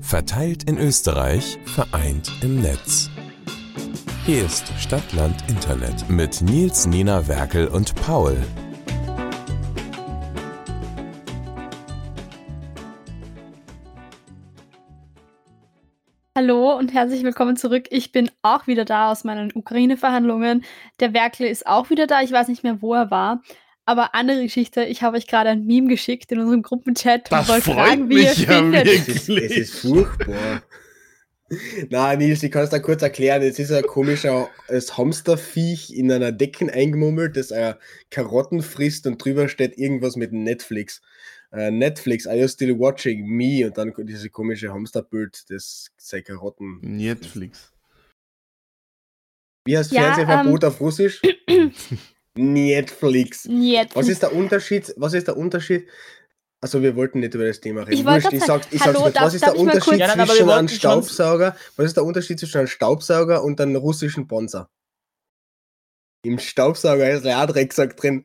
Verteilt in Österreich, vereint im Netz. Hier ist Stadtland Internet mit Nils, Nina, Werkel und Paul. Hallo und herzlich willkommen zurück. Ich bin auch wieder da aus meinen Ukraine-Verhandlungen. Der Werkel ist auch wieder da. Ich weiß nicht mehr, wo er war. Aber andere Geschichte, ich habe euch gerade ein Meme geschickt in unserem Gruppenchat Das und wollte fragen, wie mich ihr ja findet. wirklich. Es ist, es ist furchtbar. Na, Nils, ich kann es da kurz erklären. Es ist ein komischer das Hamsterviech in einer Decken eingemummelt, das äh, Karotten frisst und drüber steht irgendwas mit Netflix. Äh, Netflix, are you still watching me? Und dann diese komische Hamsterbild, das sei Karotten. Netflix. Wie heißt Ja, Fernsehverbot auf Russisch? Netflix. Jetzt. Was ist der Unterschied? Was ist der Unterschied? Also wir wollten nicht über das Thema reden. Ich wollte Wurscht, ich sag's, ich sag's hallo, kurz. darf- Was ist der ich mal Unterschied kurz- Ja, nein, aber wir zwischen einem wollten schon- Staubsauger? Was ist der Unterschied zwischen einem Staubsauger und einem russischen Bonzer? Im Staubsauger ist ein Drecksack drin.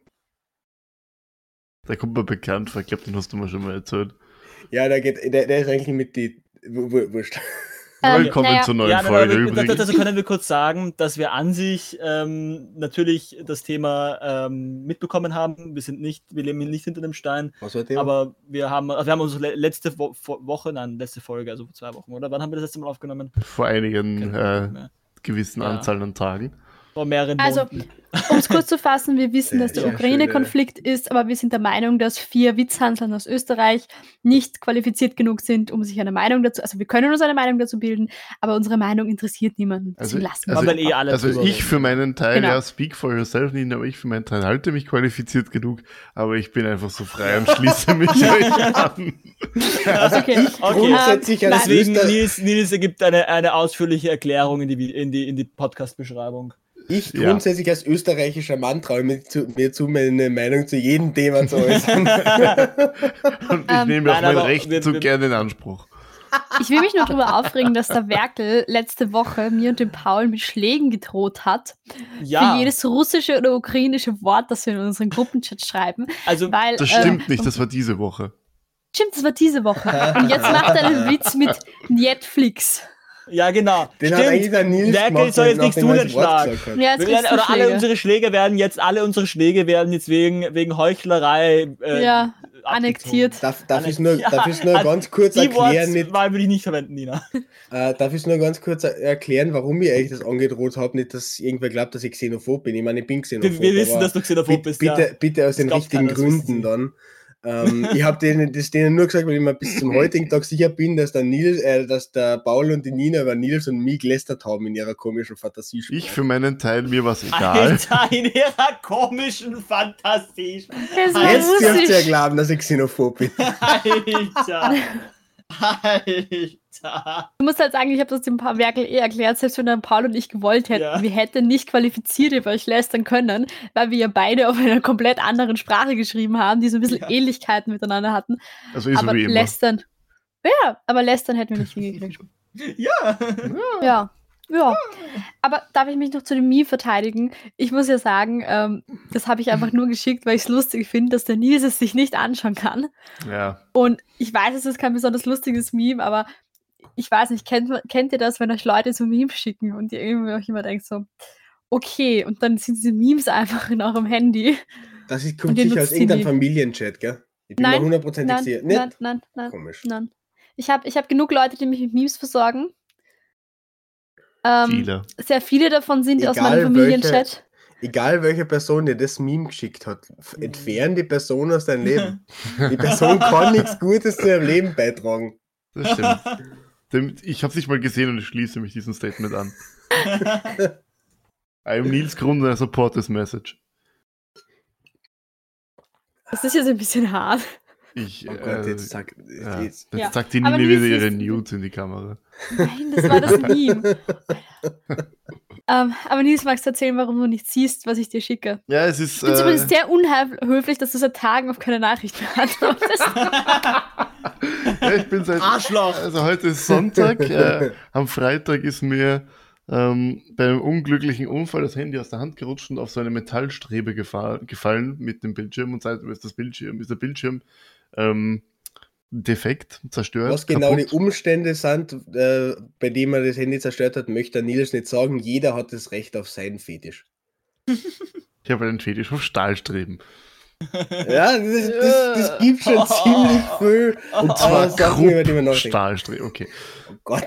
Der kommt mir bekannt vor, ich glaube, den hast du mir schon mal erzählt. Ja, der geht, der, der ist eigentlich mit die. wu- wu- Wurscht. Willkommen naja, zur neuen Ja, nein, Folge wir- übrigens. dazu können wir kurz sagen, dass wir an sich ähm, natürlich das Thema ähm, mitbekommen haben. Wir sind nicht, wir leben nicht hinter dem Stein, Was war der? aber wir haben, also wir haben unsere le- letzte Wo Wo- Woche, nein, letzte Folge, also vor zwei Wochen, oder? Wann haben wir das letzte Mal aufgenommen? Vor einigen äh, gewissen Ja. Anzahlen an Tagen. Vor mehreren Also, Monaten. um es kurz zu fassen, wir wissen, dass der Ja, Ukraine-Konflikt ist, aber wir sind der Meinung, dass vier Witzhanseln aus Österreich nicht qualifiziert genug sind, um sich eine Meinung dazu, also wir können uns eine Meinung dazu bilden, aber unsere Meinung interessiert niemanden. Also, Deswegen lassen wir also, wir eh alle also ich für meinen Teil, Genau. ja, speak for yourself, Nina, aber ich für meinen Teil halte mich qualifiziert genug, aber ich bin einfach so frei und schließe mich euch an. also okay. ich Okay. grundsätzlich Ähm, als Deswegen, Öster Nils, Nils ergibt eine, eine ausführliche Erklärung in die, in die, in die Podcast-Beschreibung. Ich Ja. grundsätzlich als österreichischer Mann traue mir zu, mir zu, meine Meinung zu jedem Thema zu äußern. Und ich Ähm, nehme auch mein Recht zu gerne in Anspruch. Ich will mich nur darüber aufregen, dass der Werkel letzte Woche mir und dem Paul mit Schlägen gedroht hat. Ja, Für jedes russische oder ukrainische Wort, das wir in unseren Gruppenchat schreiben. also Weil, Das ähm, stimmt nicht, das war diese Woche. Stimmt, das war diese Woche. Und jetzt macht er einen Witz mit Netflix. Ja genau. Den hat eigentlich der Nils Werkel gemacht, soll jetzt nachdem nicht du das den Schlag. hat. Ja, werden, oder alle unsere Schläge werden jetzt, alle unsere Schläge werden jetzt wegen, wegen Heuchlerei äh, Ja, annektiert. Darf, darf ich nur, Ja, darf ich's nur also ganz kurz Die erklären, nicht, Wortwahl würde ich nicht verwenden, Nina. äh, darf ich nur ganz kurz er- erklären, warum ich euch das angedroht habe, nicht, dass irgendwer glaubt, dass ich xenophob bin. Ich meine, ich bin xenophob. Wir, wir wissen, dass du xenophob bist, bitte, ja. bitte aus den glaubt richtigen keiner, das Gründen sie. Ähm, ich habe denen, das denen nur gesagt, weil ich mir bis zum heutigen Tag sicher bin, dass der Nils, äh, dass der Paul und die Nina über Nils und mich gelästert haben in ihrer komischen Fantasie. Ich für meinen Teil, mir war es egal. Alter, in ihrer komischen Fantasie. Jetzt dürft ihr ja glauben, dass ich xenophob bin. Alter. Alter. Du musst halt sagen, ich habe das dem Pa- Werkel eh erklärt, selbst wenn dann Paul und ich gewollt hätten, Ja. wir hätten nicht qualifiziert über euch lästern können, weil wir ja beide auf einer komplett anderen Sprache geschrieben haben, die so ein bisschen Ja. Ähnlichkeiten miteinander hatten. Also ist aber wie immer. lästern. Ja, aber lästern hätten wir nicht hingekriegt. Ja. Ja. Ja, aber darf ich mich noch zu dem Meme verteidigen? Ich muss ja sagen, ähm, das habe ich einfach nur geschickt, weil ich es lustig finde, dass der Nils es sich nicht anschauen kann. Ja. Und ich weiß, es ist kein besonders lustiges Meme, aber ich weiß nicht, kennt, kennt ihr das, wenn euch Leute so Memes schicken und ihr irgendwie auch immer denkt so, okay, und dann sind diese Memes einfach in eurem Handy. Das ist, kommt sicher aus irgendeinem. Familienchat, gell? Ich bin Nein, mir hundertprozentig Nein, sicher. nein, nein, nein, Komisch. nein. Ich habe ich hab genug Leute, die mich mit Memes versorgen. Ähm, Viele. sehr viele davon sind aus Egal meinem Familienchat. Egal welche Person dir das Meme geschickt hat, f- entfern die Person aus deinem Leben. Die Person kann nichts Gutes zu ihrem Leben beitragen. Das stimmt. Ich habe es nicht mal gesehen und ich schließe mich diesem Statement an. I am Nils Grund and I support this message. Das ist jetzt ein bisschen hart. Ich, Oh Gott, äh, jetzt sag. ja, Jetzt. jetzt Ja. sagt die Nils wieder ihre Nudes in die Kamera. Nein, das war das Meme. ähm, aber Nils, magst du erzählen, warum du nicht siehst, was ich dir schicke? Ja, es ist. Ich finde es Äh, übrigens sehr unhöflich, dass du seit Tagen auf keine Nachricht mehr antwortest. ja, ich bin seit. Arschloch. Also heute ist Sonntag. äh, am Freitag ist mir ähm, beim unglücklichen Unfall das Handy aus der Hand gerutscht und auf so eine Metallstrebe gefa gefallen mit dem Bildschirm und seitdem ist das Bildschirm, ist der Bildschirm ähm, defekt, zerstört. Was genau kaputt. die Umstände sind, äh, bei denen er das Handy zerstört hat, möchte Nils nicht sagen. Jeder hat das Recht auf seinen Fetisch. Ich habe einen Fetisch auf Stahlstreben. Ja, das, das, das gibt schon ziemlich viel. Und zwar Sachen, über die man Krupp nachdenkt. Stahlstreben, okay. Oh Gott.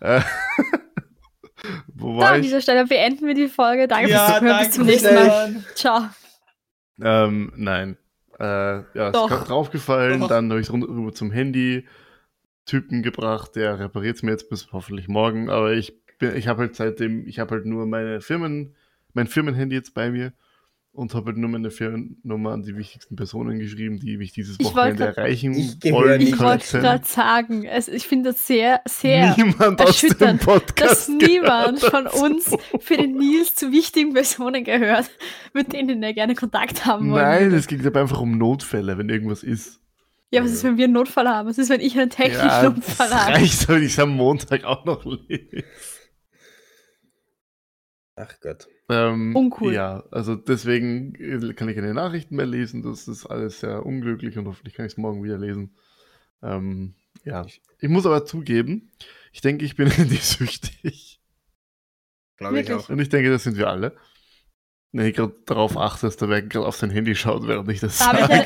Äh, wo Da war an ich? dieser Stelle beenden wir die Folge. Danke fürs ja, Zuhören. danke. Bis zum nächsten Mal. Mal. Ciao. Ähm, nein. Äh, ja, ist Doch. gerade draufgefallen, Doch. dann habe ich es rüber zum Handy. Typen gebracht, der repariert es mir jetzt bis hoffentlich morgen, aber ich bin, ich habe halt seitdem, ich habe halt nur meine Firmen, mein Firmenhandy jetzt bei mir und habe halt nur meine Firmennummer an die wichtigsten Personen geschrieben, die mich dieses wollte Wochenende grad- erreichen wollen Ich wollte gerade sagen, es, ich finde das sehr, sehr Niemand aus dem erschütternd, Podcast dass niemand von uns für den Nils zu wichtigen Personen gehört, mit denen er gerne Kontakt haben wollen Nein, es ging dabei einfach um Notfälle, wenn irgendwas ist. Ja, was ist, wenn wir einen Notfall haben? Was ist, wenn ich einen technischen Ja, das Notfall habe? reicht, wenn ich es am Montag auch noch lese. Ach Gott. Ähm, Uncool. Ja, also deswegen äh, kann ich keine Nachrichten mehr lesen. Das ist alles sehr unglücklich und hoffentlich kann ich es morgen wieder lesen. Ähm, ja, ich muss aber zugeben, ich denke, ich bin handysüchtig. Glaube ich auch. Und ich denke, das sind wir alle. Wenn ich gerade darauf achte, dass der Werk gerade auf sein Handy schaut, während ich das Da sage.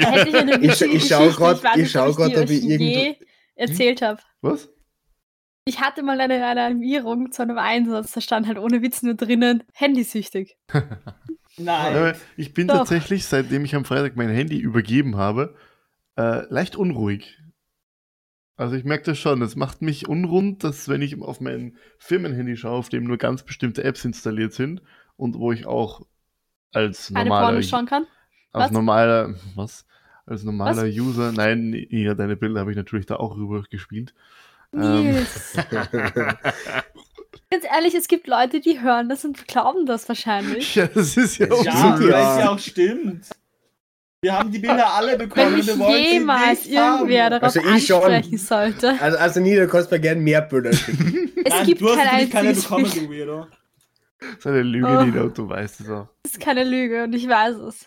ich Ich- ich schau Geschichte. grad- weiß ich nicht, schau ob ich irgendwo- erzählt habe. Was? Ich hatte mal eine Alarmierung zu einem Einsatz, da stand halt ohne Witz nur drinnen, handysüchtig. Nein. Ich bin Doch. tatsächlich, seitdem ich am Freitag mein Handy übergeben habe, äh, leicht unruhig. Also ich merke das schon, es macht mich unrund, dass wenn ich auf mein Firmenhandy schaue, auf dem nur ganz bestimmte Apps installiert sind und wo ich auch als Eine normaler, Porno schauen kann. als Was? normaler, was? Als normaler User, nein, ja, deine Bilder habe ich natürlich da auch rüber gespielt. Ähm, Nils. Ganz ehrlich, es gibt Leute, die hören das und glauben das wahrscheinlich. ja, das ist ja auch Ja, so. Es ja auch stimmt. Wir haben die Bilder alle bekommen. Wenn mich wir wollen sie jemals nicht haben. irgendwer darauf Also ich schon. ansprechen sollte. Also, also nie, du kannst mir gerne mehr Bilder schicken. Es Nein, gibt du hast keine bekommen, du Weirdo. Das ist eine Lüge, Oh. Nina, und du weißt es auch. Das ist keine Lüge und ich weiß es.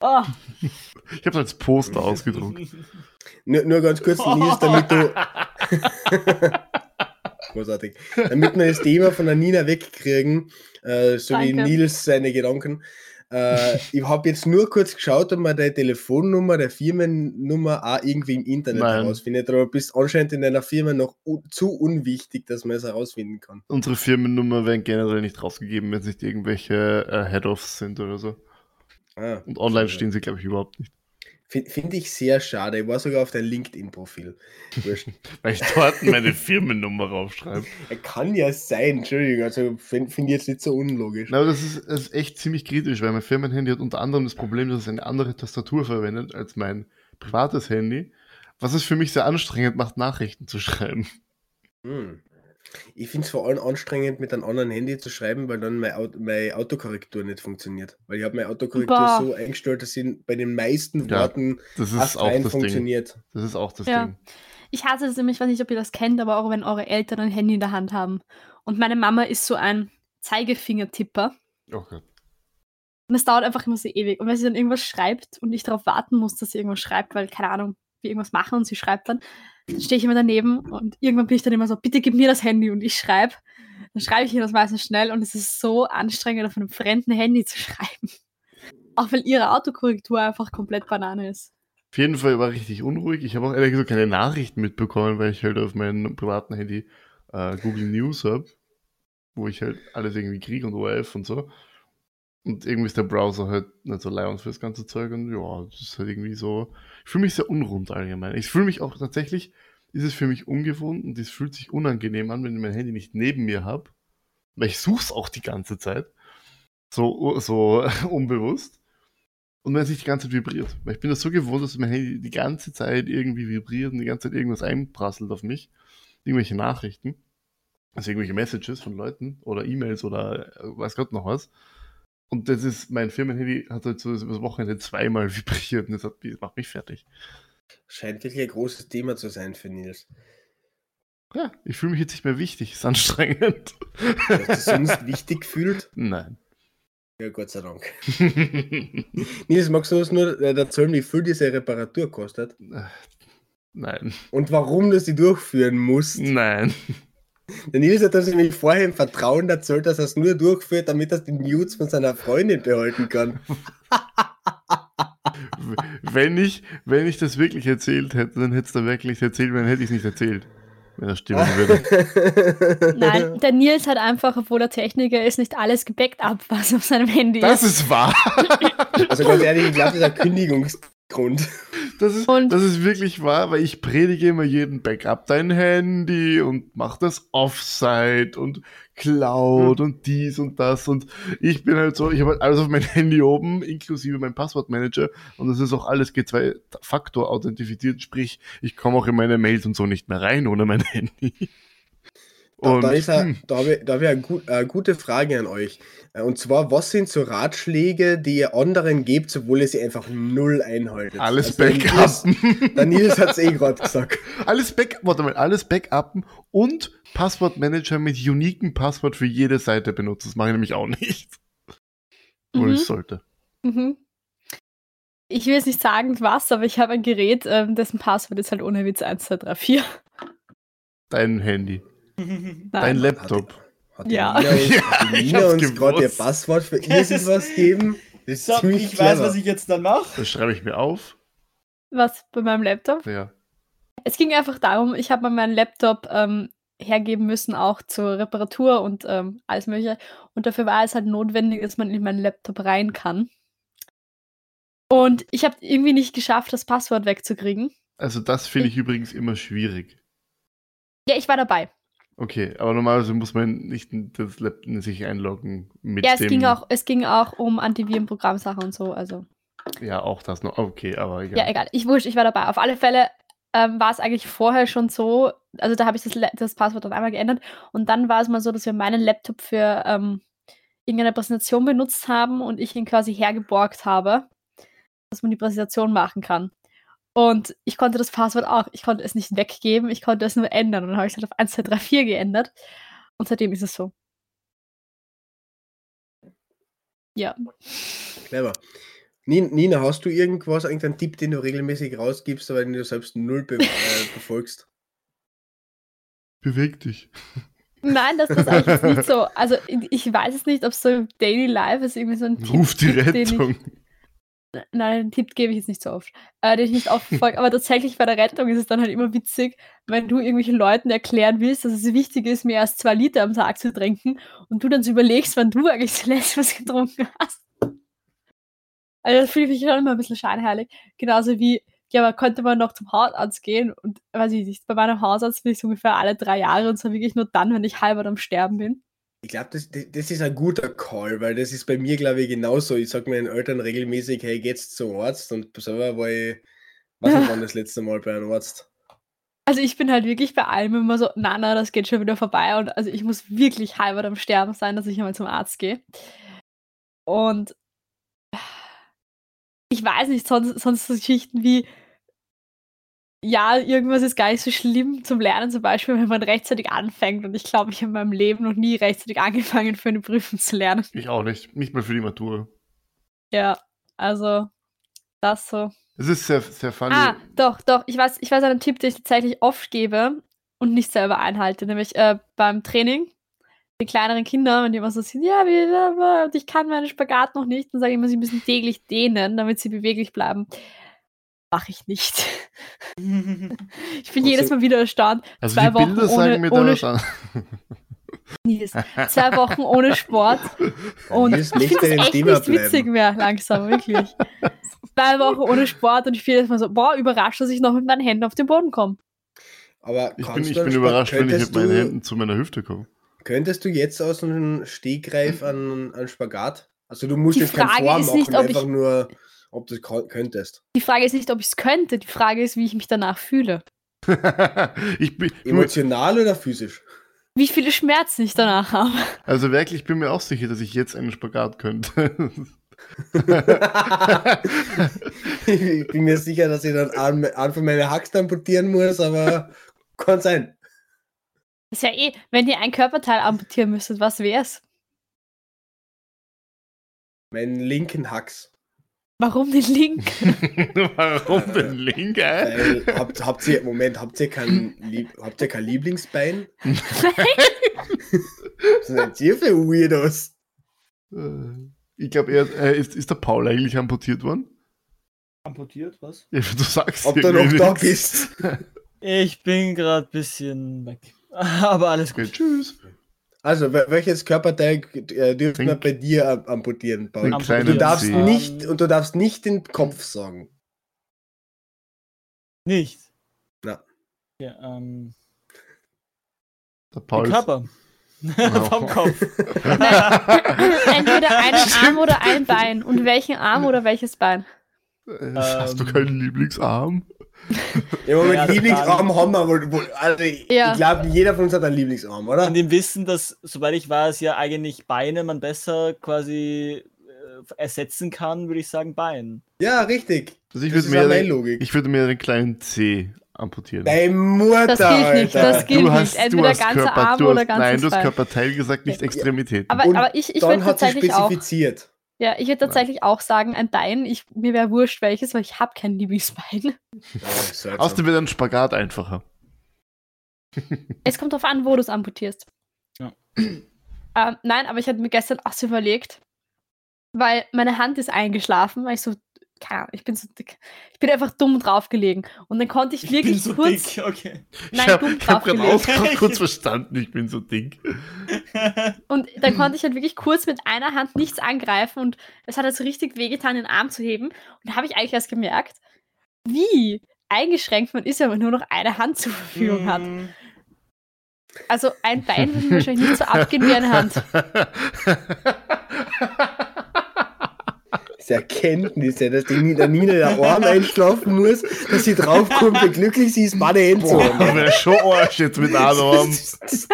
Oh, Ich habe es als Poster ausgedruckt. Nur, nur ganz kurz, Nils, damit du. Großartig. Damit wir das Thema von der Nina wegkriegen, äh, so wie Danke. Nils seine Gedanken. Äh, ich habe jetzt nur kurz geschaut, ob man deine Telefonnummer, der Firmennummer auch irgendwie im Internet Nein. herausfindet. Aber du bist anscheinend in deiner Firma noch zu unwichtig, dass man es herausfinden kann. Unsere Firmennummer werden generell nicht rausgegeben, wenn es nicht irgendwelche äh, Head-Offs sind oder so. Ah, Und online stehen sie, glaube ich, überhaupt nicht. Fin- Finde ich sehr schade. Ich war sogar auf dein LinkedIn-Profil. Weil ich dort meine Firmennummer raufschreibe. Er kann ja sein, Entschuldigung, also finde find ich jetzt nicht so unlogisch. Na, aber das ist, das ist echt ziemlich kritisch, weil mein Firmenhandy hat unter anderem das Problem, dass es eine andere Tastatur verwendet als mein privates Handy. Was es für mich sehr anstrengend macht, Nachrichten zu schreiben. Hm. Ich finde es vor allem anstrengend, mit einem anderen Handy zu schreiben, weil dann meine, Aut meine Autokorrektur nicht funktioniert. Weil ich habe meine Autokorrektur Boah. so eingestellt, dass sie bei den meisten Ja, Worten Das ist auch rein das Ding. funktioniert. Das ist auch das Ja. Ding. ich hasse das nämlich, ich weiß nicht, ob ihr das kennt, aber auch wenn eure Eltern ein Handy in der Hand haben. Und meine Mama ist so ein Zeigefingertipper. Oh Gott. Und es dauert einfach immer so ewig. Und wenn sie dann irgendwas schreibt und ich darauf warten muss, dass sie irgendwas schreibt, weil, keine Ahnung, wir irgendwas machen und sie schreibt dann, dann stehe ich immer daneben und irgendwann bin ich dann immer so, bitte gib mir das Handy und ich schreibe. Dann schreibe ich ihr das meistens schnell und es ist so anstrengend, auf einem fremden Handy zu schreiben. Auch weil ihre Autokorrektur einfach komplett Banane ist. Auf jeden Fall war ich richtig unruhig. Ich habe auch ehrlich gesagt keine Nachrichten mitbekommen, weil ich halt auf meinem privaten Handy äh, Google News habe, wo ich halt alles irgendwie kriege und ORF und so. Und irgendwie ist der Browser halt nicht so leid für das ganze Zeug und ja, das ist halt irgendwie so. Ich fühle mich sehr unrund allgemein. Ich fühle mich auch tatsächlich, ist es für mich ungewohnt und es fühlt sich unangenehm an, wenn ich mein Handy nicht neben mir habe. Weil ich suche es auch die ganze Zeit. So, so unbewusst. Und wenn es nicht die ganze Zeit vibriert. Weil ich bin das so gewohnt, dass mein Handy die ganze Zeit irgendwie vibriert und die ganze Zeit irgendwas einprasselt auf mich. Irgendwelche Nachrichten. Also irgendwelche Messages von Leuten oder E-Mails oder äh, weiß Gott noch was. Und das ist, mein Firmenhandy hat halt so das Wochenende zweimal vibriert und das, hat, das macht mich fertig. Scheint wirklich ein großes Thema zu sein für Nils. Ja, ich fühle mich jetzt nicht mehr wichtig, ist anstrengend. Dass du sonst wichtig fühlt. Nein. Ja, Gott sei Dank. Nils, magst du uns nur äh, erzählen, wie viel diese Reparatur kostet? Nein. Und warum du sie durchführen musst? Nein. Der Nils hat uns nämlich vorher im Vertrauen erzählt, dass er es nur durchführt, damit er die Nudes von seiner Freundin behalten kann. wenn ich, wenn ich das wirklich erzählt hätte, dann hätte es da wirklich erzählt, dann hätte ich es nicht erzählt. Wenn das stimmen würde. Nein, der Nils hat einfach, obwohl er Techniker ist, nicht alles gebackt ab, was auf seinem Handy Das ist. ist wahr. Also ganz ehrlich, ich glaube, das ist ein Kündigungsgrund. Das ist, Und- das ist wirklich wahr, weil ich predige immer jeden Backup dein Handy und mach das Offside und Cloud und dies und das und ich bin halt so, ich habe halt alles auf mein Handy oben, inklusive mein Passwortmanager und das ist auch alles G2-Faktor authentifiziert, sprich, ich komme auch in meine Mails und so nicht mehr rein ohne mein Handy. Da, da, ist hm, da habe ich, da hab ich eine, gut, eine gute Frage an euch. Äh, Und zwar, was sind so Ratschläge, die ihr anderen gebt, obwohl ihr sie einfach null einhaltet? alles Also, Nils- backuppen. Der Nils hat es eh gerade gesagt. Alles Back, warte mal, alles Backuppen und Passwortmanager mit uniken Passwort für jede Seite benutzen. Das mache ich nämlich auch nicht. Obwohl Mhm. ich sollte. Mhm. Ich will jetzt nicht sagen, was, aber ich habe ein Gerät, ähm, dessen Passwort ist halt ohne Witz 1234. Dein Handy. Nein. Dein Laptop. Hat Ja. die Nina uns, Ja, hat Nina uns gerade ihr. Passwort für Das ihr ist- was geben? Das ist So, ziemlich ich weiß, clever. was ich jetzt dann mache. Das schreibe ich mir auf. Was bei meinem Laptop? Ja. Es ging einfach darum, ich habe mal meinen Laptop ähm, hergeben müssen, auch zur Reparatur und ähm, alles Mögliche. Und dafür war es halt notwendig, dass man in meinen Laptop rein kann. Und ich habe irgendwie nicht geschafft, das Passwort wegzukriegen. Also das finde ich übrigens immer schwierig. Ja, ich war dabei. Okay, aber normalerweise muss man nicht das Laptop sich einloggen mit ja, es dem. ging, auch, es ging auch um Antivirenprogrammsachen und so. Also, Ja, auch das noch. Okay, aber egal. ja, egal. Ich wurscht, ich war dabei. Auf alle Fälle ähm, war es eigentlich vorher schon so, also da habe ich das, das Passwort dann einmal geändert. Und dann war es mal so, dass wir meinen Laptop für ähm, irgendeine Präsentation benutzt haben und ich ihn quasi hergeborgt habe, dass man die Präsentation machen kann. Und ich konnte das Passwort auch, ich konnte es nicht weggeben, ich konnte es nur ändern. Und dann habe ich es halt auf 1, 2, 3, 4 geändert. Und seitdem ist es so. Ja. Clever. Nin- Nina, hast du irgendwas, irgendeinen Tipp, den du regelmäßig rausgibst, aber den du selbst null be äh, befolgst? Beweg dich. Nein, das ist eigentlich jetzt nicht so. Also ich ich weiß es nicht, ob es so im Daily Life ist, irgendwie so ein Tipp, Ruf die Tipp, den ich- Rettung. Nein, den Tipp gebe ich jetzt nicht so oft, äh, den ich nicht oft verfolge. Aber tatsächlich bei der Rettung ist es dann halt immer witzig, wenn du irgendwelchen Leuten erklären willst, dass es wichtig ist, mehr als zwei Liter am Tag zu trinken und du dann so überlegst, wann du eigentlich zuletzt was getrunken hast. Also das fühle ich mich schon immer ein bisschen scheinheilig. Genauso wie, ja, aber könnte man noch zum Hausarzt gehen und weiß ich nicht, bei meinem Hausarzt bin ich so ungefähr alle drei Jahre und zwar wirklich nur dann, wenn ich halber am Sterben bin. Ich glaube, das, das ist ein guter Call, weil das ist bei mir, glaube ich, genauso. Ich sage meinen Eltern regelmäßig, hey, geht's zum Arzt und selber war ich, weiß nicht wann das letzte Mal bei einem Arzt. Also ich bin halt wirklich bei allem immer so, na, na, das geht schon wieder vorbei. Und also ich muss wirklich halber am Sterben sein, dass ich einmal zum Arzt gehe. Und ich weiß nicht, sonst, sonst so Geschichten wie, ja, irgendwas ist gar nicht so schlimm zum Lernen, zum Beispiel, wenn man rechtzeitig anfängt. Und ich glaube, ich habe in meinem Leben noch nie rechtzeitig angefangen, für eine Prüfung zu lernen. Ich auch nicht. Nicht mal für die Matura. Ja, also das so. Es ist sehr, sehr funny. Ah, doch, doch. Ich weiß, ich weiß einen Tipp, den ich tatsächlich oft gebe und nicht selber einhalte. Nämlich äh, beim Training. Die kleineren Kinder, wenn die immer so sind, ja, ich kann meinen Spagat noch nicht, dann sage ich immer, sie müssen täglich dehnen, damit sie beweglich bleiben. Mache ich nicht. Ich bin jedes Mal wieder erstaunt. also zwei die Wochen Bilder ohne- sagen mir da ohne. Zwei Wochen ohne Sport. Und ich finde es echt Thema nicht witzig bleiben. mehr, langsam, wirklich. Zwei Wochen ohne Sport und ich fühle jetzt mal so, boah, überrascht, dass ich noch mit meinen Händen auf den Boden komme. Aber Ich bin, ich bin überrascht, wenn ich mit meinen Händen zu meiner Hüfte komme. Könntest du jetzt aus einem Stegreif an, an Spagat? Also du musst Die jetzt Frage Form ist machen, nicht, ob einfach ich- nur, ob du es könntest. Die Frage ist nicht, ob ich es könnte, die Frage ist, wie ich mich danach fühle. ich bin, Emotional oder physisch? Wie viele Schmerzen ich danach habe. also wirklich, ich bin mir auch sicher, dass ich jetzt einen Spagat könnte. ich bin mir sicher, dass ich dann an, an von meine Haxt amputieren muss, aber kann sein. Das ist ja eh, wenn ihr ein Körperteil amputieren müsstet, was wär's? Meinen linken Hax. Warum den Link? Warum den Link, ey? Weil, habt, habt ihr, Moment, habt ihr kein, Lieb, habt ihr kein Lieblingsbein? Was seid ihr für Weirdos? Äh, Ich glaube, er äh, ist, ist der Paul eigentlich amputiert worden? Amputiert, was? Ja, du sagst Ob du noch da bist? Ich bin gerade ein bisschen weg. Aber alles Okay, gut. tschüss. Also, wel- welches Körperteil äh, dürfen wir bei dir am- amputieren, Paul? Und du darfst nicht und du darfst nicht den Kopf sagen. Nicht. Ja. Ja, ähm, Der Paul ist, Körper. Wow. Vom Kopf. Entweder einen Arm oder ein Bein. Und welchen Arm oder welches Bein? äh, hast du keinen Lieblingsarm? Ja, Moment, Ja, Lieblingsarm haben wir Also, ich, Ja. glaube, jeder von uns hat einen Lieblingsarm, oder? Und im Wissen, dass, soweit ich weiß, ja eigentlich Beine man besser quasi äh, ersetzen kann, würde ich sagen Bein. Ja, richtig. Also ich Das würde ist mir, den- Logik. ich würde mir den kleinen C amputieren. Deine Mutter, Das gilt nicht, das gilt du hast, nicht. Entweder du hast ganzer Körper, Arm du hast, oder ganzes Nein, du hast. Körperteil gesagt, nicht Ja. Extremitäten. Aber, aber ich, ich Dann würde hat sie tatsächlich auch. Ja, ich würde tatsächlich auch sagen, ein Bein. Ich, mir wäre wurscht welches, weil ich habe kein Lieblingsbein. Seltsam. Außerdem wird ein Spagat einfacher. Es kommt darauf an, wo du es amputierst. Ja. Ähm, nein, aber ich hatte mir gestern auch so überlegt, weil meine Hand ist eingeschlafen, weil ich so, keine Ahnung, ich bin so dick. Ich bin einfach dumm draufgelegen. Und dann konnte ich wirklich kurz. dick, okay. Nein, ich habe dumm hab gerade draufgelegt. Ausdruck kurz verstanden, ich bin so dick. Und dann konnte ich halt wirklich kurz mit einer Hand nichts angreifen und es hat halt so richtig wehgetan, den Arm zu heben. Und da habe ich eigentlich erst gemerkt, wie eingeschränkt man ist, wenn man nur noch eine Hand zur Verfügung hat. Mm, Also ein Bein würde mir wahrscheinlich nicht so abgehen wie eine Hand. Das Erkenntnis, ja, dass die, der Nina der Arm einschlafen muss, dass sie draufkommt, wie glücklich sie ist, meine Hände zu Boah, wäre schon Arsch jetzt mit einem Arm. Das ist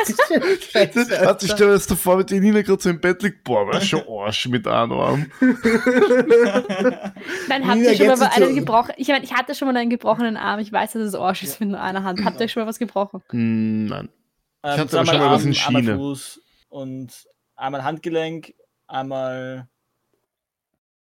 scheiße, Hat sich Alter. da jetzt davor mit der Nina gerade so im Bett liegt, boah, wäre schon Arsch mit einem Arm. Nein, habt Nina, ihr schon mal so- gebrochen? Ich meine, ich hatte schon mal einen gebrochenen Arm. Ich weiß, dass es Arsch ist mit nur einer Hand. Habt ihr schon mal was gebrochen? Hm, Nein. Ich Ähm, hatte aber zweimal schon mal was in Arm, einmal Schiene. Fuß und einmal Handgelenk, einmal.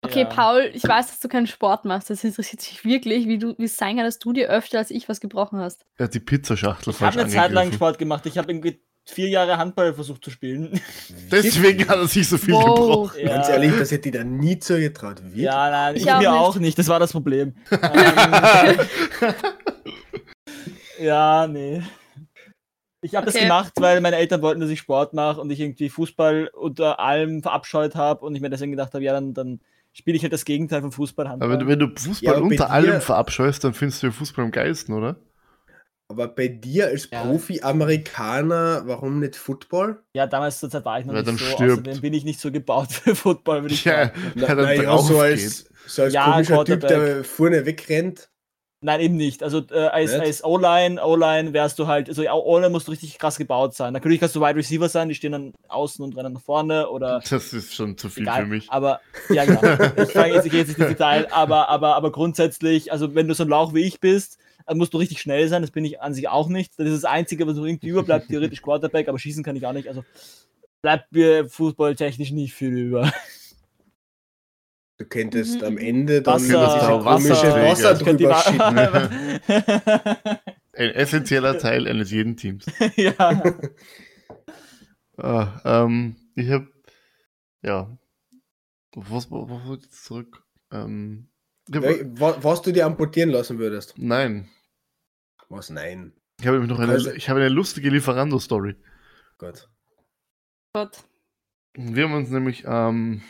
Okay, ja. Paul, ich weiß, dass du keinen Sport machst. Das interessiert mich wirklich, wie du, wie es sein kann, dass du dir öfter als ich was gebrochen hast. Er hat die Pizzaschachtel Ich falsch habe eine Zeit lang. Sport gemacht. Ich habe irgendwie vier Jahre Handball versucht zu spielen. Deswegen hat er sich so viel Wow. gebrochen. Ganz Ja. ehrlich, das hätte ich da nie zugetraut. Wirklich? Ja, nein, Ich ich, auch mir nicht. auch nicht. Das war das Problem. ähm, ja, nee. Ich habe das Okay. gemacht, weil meine Eltern wollten, dass ich Sport mache und ich irgendwie Fußball unter allem verabscheut habe und ich mir deswegen gedacht habe, ja, dann, dann spiele ich halt das Gegenteil von Fußball. Aber wenn, du- Fußball Ja, unter dir- allem verabscheust, dann findest du ja Fußball am geilsten, oder? Aber bei dir als Ja. Profi-Amerikaner, warum nicht Football? Ja, damals zur Zeit war ich noch Weil nicht dann so. stirbt. Außerdem bin ich nicht so gebaut für Football, würde ich Ja, sagen. Ja, dann na ja, drauf so als, so als Ja, komischer Typ, der vorne wegrennt. Nein, eben nicht. Also äh, als, als O-Line, O-Line wärst du halt, also O-Line musst du richtig krass gebaut sein. Natürlich kannst du Wide Receiver sein, die stehen dann außen und rennen nach vorne oder Das ist schon zu viel egal. für mich. Aber ja, genau. Ich fange jetzt, ich gehe jetzt nicht ins Detail, aber, aber, aber grundsätzlich, also wenn du so ein Lauch wie ich bist, dann musst du richtig schnell sein. Das bin ich an sich auch nicht. Das ist das Einzige, was noch irgendwie überbleibt, theoretisch Quarterback, aber schießen kann ich auch nicht. Also bleibt mir fußballtechnisch nicht viel über. Du könntest Mhm. am Ende dann Wasser- dieses Wasser- komische Wasser die drüber schütten. Ein essentieller Teil eines jeden Teams. ja. Ah, ähm, ich habe, ja, was, was, was wollte ich jetzt zurück? Ähm, ich hab, Ey, wa- Was du dir amputieren lassen würdest. nein, Was? Nein. ich habe nämlich noch eine, Also- ich habe eine lustige Lieferando-Story. Gott. Gott. Wir haben uns nämlich ähm,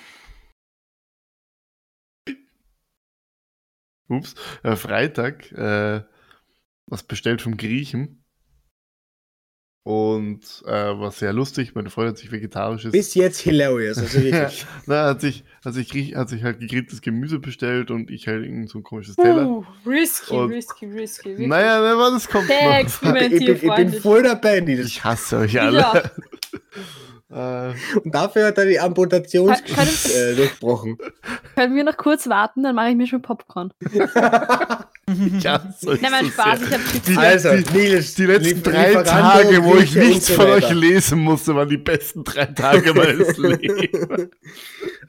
ups, äh, Freitag äh, was bestellt vom Griechen. Und äh, war sehr lustig. Meine Freundin hat sich vegetarisches. Bis jetzt hilarious. Also wirklich. Na, hat sich, hat sich, Griech, hat sich halt gegrilltes Gemüse bestellt und ich halt irgend so ein komisches Teller. Uh, risky, Und- risky, risky. wirklich. naja, na, was, das kommt Sehr noch. ich, bin, ich bin voll dabei, das. Ich hasse euch alle. äh, Und dafür hat er die Amputationsgeschichte äh, durchbrochen. Können wir noch kurz warten, dann mache ich mir schon Popcorn. Ja, so ist Nein, mein Spaß, ich hab Die, Also, die, Nils, die letzten drei Tage, wo ich nichts von euch lesen musste, waren die besten drei Tage meines Lebens.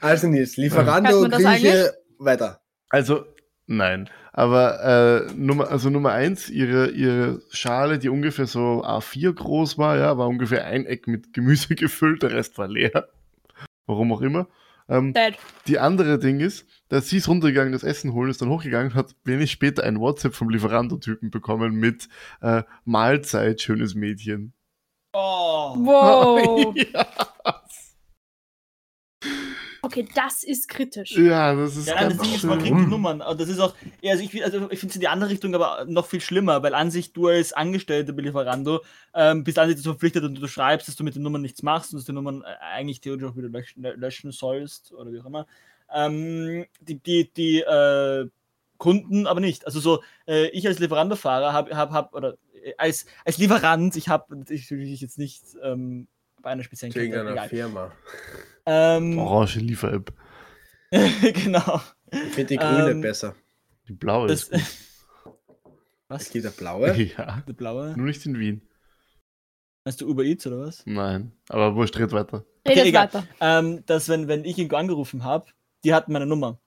Also Nils, Lieferando, Grieche, weiter. Also, nein. Aber äh, Nummer, also Nummer eins, ihre, ihre Schale, die ungefähr so A4 groß war, ja, war ungefähr ein Eck mit Gemüse gefüllt, der Rest war leer. Warum auch immer. Ähm, Dead. die andere Ding ist, dass sie ist runtergegangen, das Essen holen, ist dann hochgegangen, hat wenig später ein WhatsApp vom Lieferando-Typen bekommen mit äh, Mahlzeit, schönes Mädchen. Oh. Wow. ja. Okay, das ist kritisch. ja, das ist Ja, das ganz ist, man kriegt die Nummern. Und das ist auch, also ich, find- also ich finde es in die andere Richtung aber noch viel schlimmer, weil an sich du als Angestellter bei Lieferando ähm, bist an sich dazu verpflichtet und du schreibst, dass du mit den Nummern nichts machst und dass du die Nummern äh, eigentlich theoretisch auch wieder löschen, löschen sollst oder wie auch immer. Ähm, die die, die äh, Kunden aber nicht. Also so, äh, ich als Lieferando-Fahrer habe, hab, hab, oder äh, als, als Lieferant, ich habe, ich will dich jetzt nicht ähm, bei einer speziellen Kette, irgendeiner. Firma. Ähm, Orange Liefer-App. genau. Ich finde die grüne Ähm, besser. Die blaue Das, ist gut. Was? gibt eine blaue. Ja, Die blaue? nur nicht in Wien. Meinst du Uber Eats oder was? Nein, aber wurscht, red weiter. Redet egal. weiter. Ähm, dass, wenn, wenn ich irgendwo angerufen habe, die hatten meine Nummer.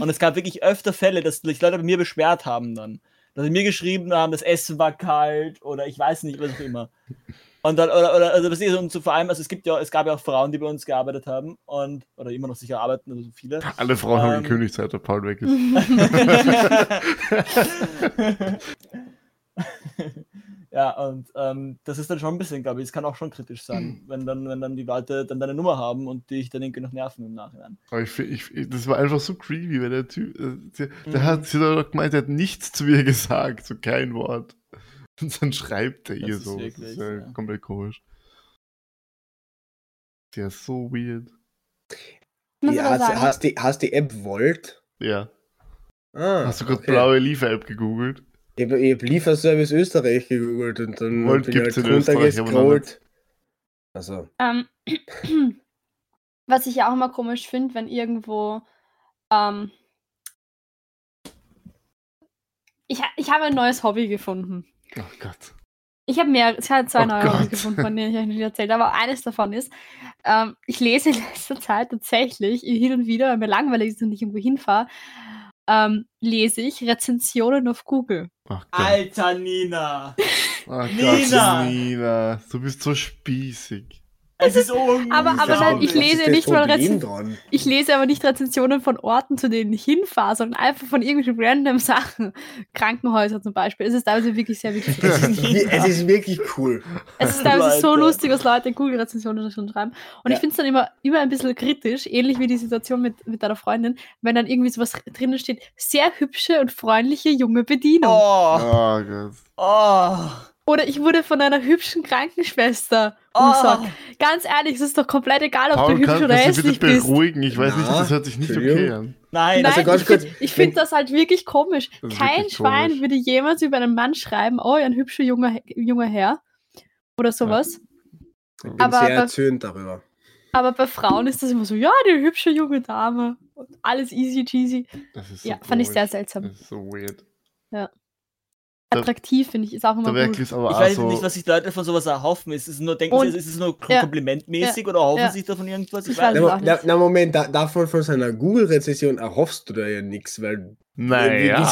Und es gab wirklich öfter Fälle, dass sich Leute bei mir beschwert haben dann. Dass sie mir geschrieben haben, das Essen war kalt oder ich weiß nicht, was auch immer. Und dann, oder, oder, also das ist und so vor allem, also es gibt ja, es gab ja auch Frauen, die bei uns gearbeitet haben und, oder immer noch sicher arbeiten, also so viele. Alle Frauen haben Ähm. gekündigt, seit der Paul weg ist. ja, und ähm, das ist dann schon ein bisschen, glaube ich, es kann auch schon kritisch sein, wenn dann, wenn dann die Leute dann deine Nummer haben und dich dann irgendwie noch nerven im Nachhinein. Aber ich, ich, ich, das war einfach so creepy, weil der Typ, äh, der, der Mhm. hat, sie hat gemeint, der hat nichts zu mir gesagt, so kein Wort. Und dann schreibt er ihr so. wirklich, das ist ja, ja. komplett komisch. Der ist so weird. Aber hast, hast, die, hast die App Volt? Ja. Ah, Hast du gerade okay. blaue Liefer-App gegoogelt? Ich habe hab Lieferservice Österreich gegoogelt und dann Volt bin ich gibt's halt in Österreich, aber noch runtergescrollt. Also, ähm, was ich ja auch immer komisch finde, wenn irgendwo ähm, ich, ich habe ein neues Hobby gefunden. Oh Gott. Ich habe mehr, ich habe zwei Oh neue Gott. Hobbys gefunden, von denen ich euch nicht erzählt habe. Aber eines davon ist, ähm, ich lese in letzter Zeit tatsächlich hin und wieder, weil mir langweilig ist und ich irgendwo hinfahre, ähm, lese ich Rezensionen auf Google. Oh. Alter Nina! Oh Gott, Nina! Nina. Du bist so spießig. Es ist. Aber- aber nein, ich lese nicht mal Problem Rezen- dran? Ich lese aber nicht Rezensionen von Orten, zu denen ich hinfahre, sondern einfach von irgendwelchen random Sachen. Krankenhäuser zum Beispiel. Es ist teilweise wirklich sehr witzig. Es ist, es ist wirklich cool. Es ist teilweise so lustig, was Leute in Google-Rezensionen schon schreiben. Und Ja. ich finde es dann immer, immer ein bisschen kritisch, ähnlich wie die Situation mit, mit deiner Freundin, wenn dann irgendwie sowas drinnen steht, sehr hübsche und freundliche junge Bedienung. Oh, Oh Gott. oh, Oder ich wurde von einer hübschen Krankenschwester oh. umgesagt. Ganz ehrlich, es ist doch komplett egal, ob Paul, du hübsch oder hässlich bitte bist. beruhigen? Ich weiß nicht, Na, das hört sich nicht okay an. Nein, Nein, Also ganz ich finde find das halt wirklich komisch. Kein wirklich Schwein komisch. würde jemals über einen Mann schreiben, oh, ein hübscher junger, junger Herr. Oder sowas. Ich bin Aber- sehr erzürnt darüber. Aber bei Frauen ist das immer so, ja, die hübsche junge Dame. Und alles easy cheesy. Das ist so Ja, fand ich sehr komisch. seltsam. Das ist so weird. Da- Attraktiv, finde ich, ist auch immer Werk gut. ist aber Ich weiß so. nicht, was sich Leute von sowas erhoffen. Ist es nur, denken Und- sie, ist es nur Ja. komplimentmäßig oder erhoffen Ja. sich davon irgendwas? Ich weiß Na, es auch Mo- na, nicht. na Moment, da, davon von seiner Google-Rezession erhoffst du da ja nichts, weil naja. wie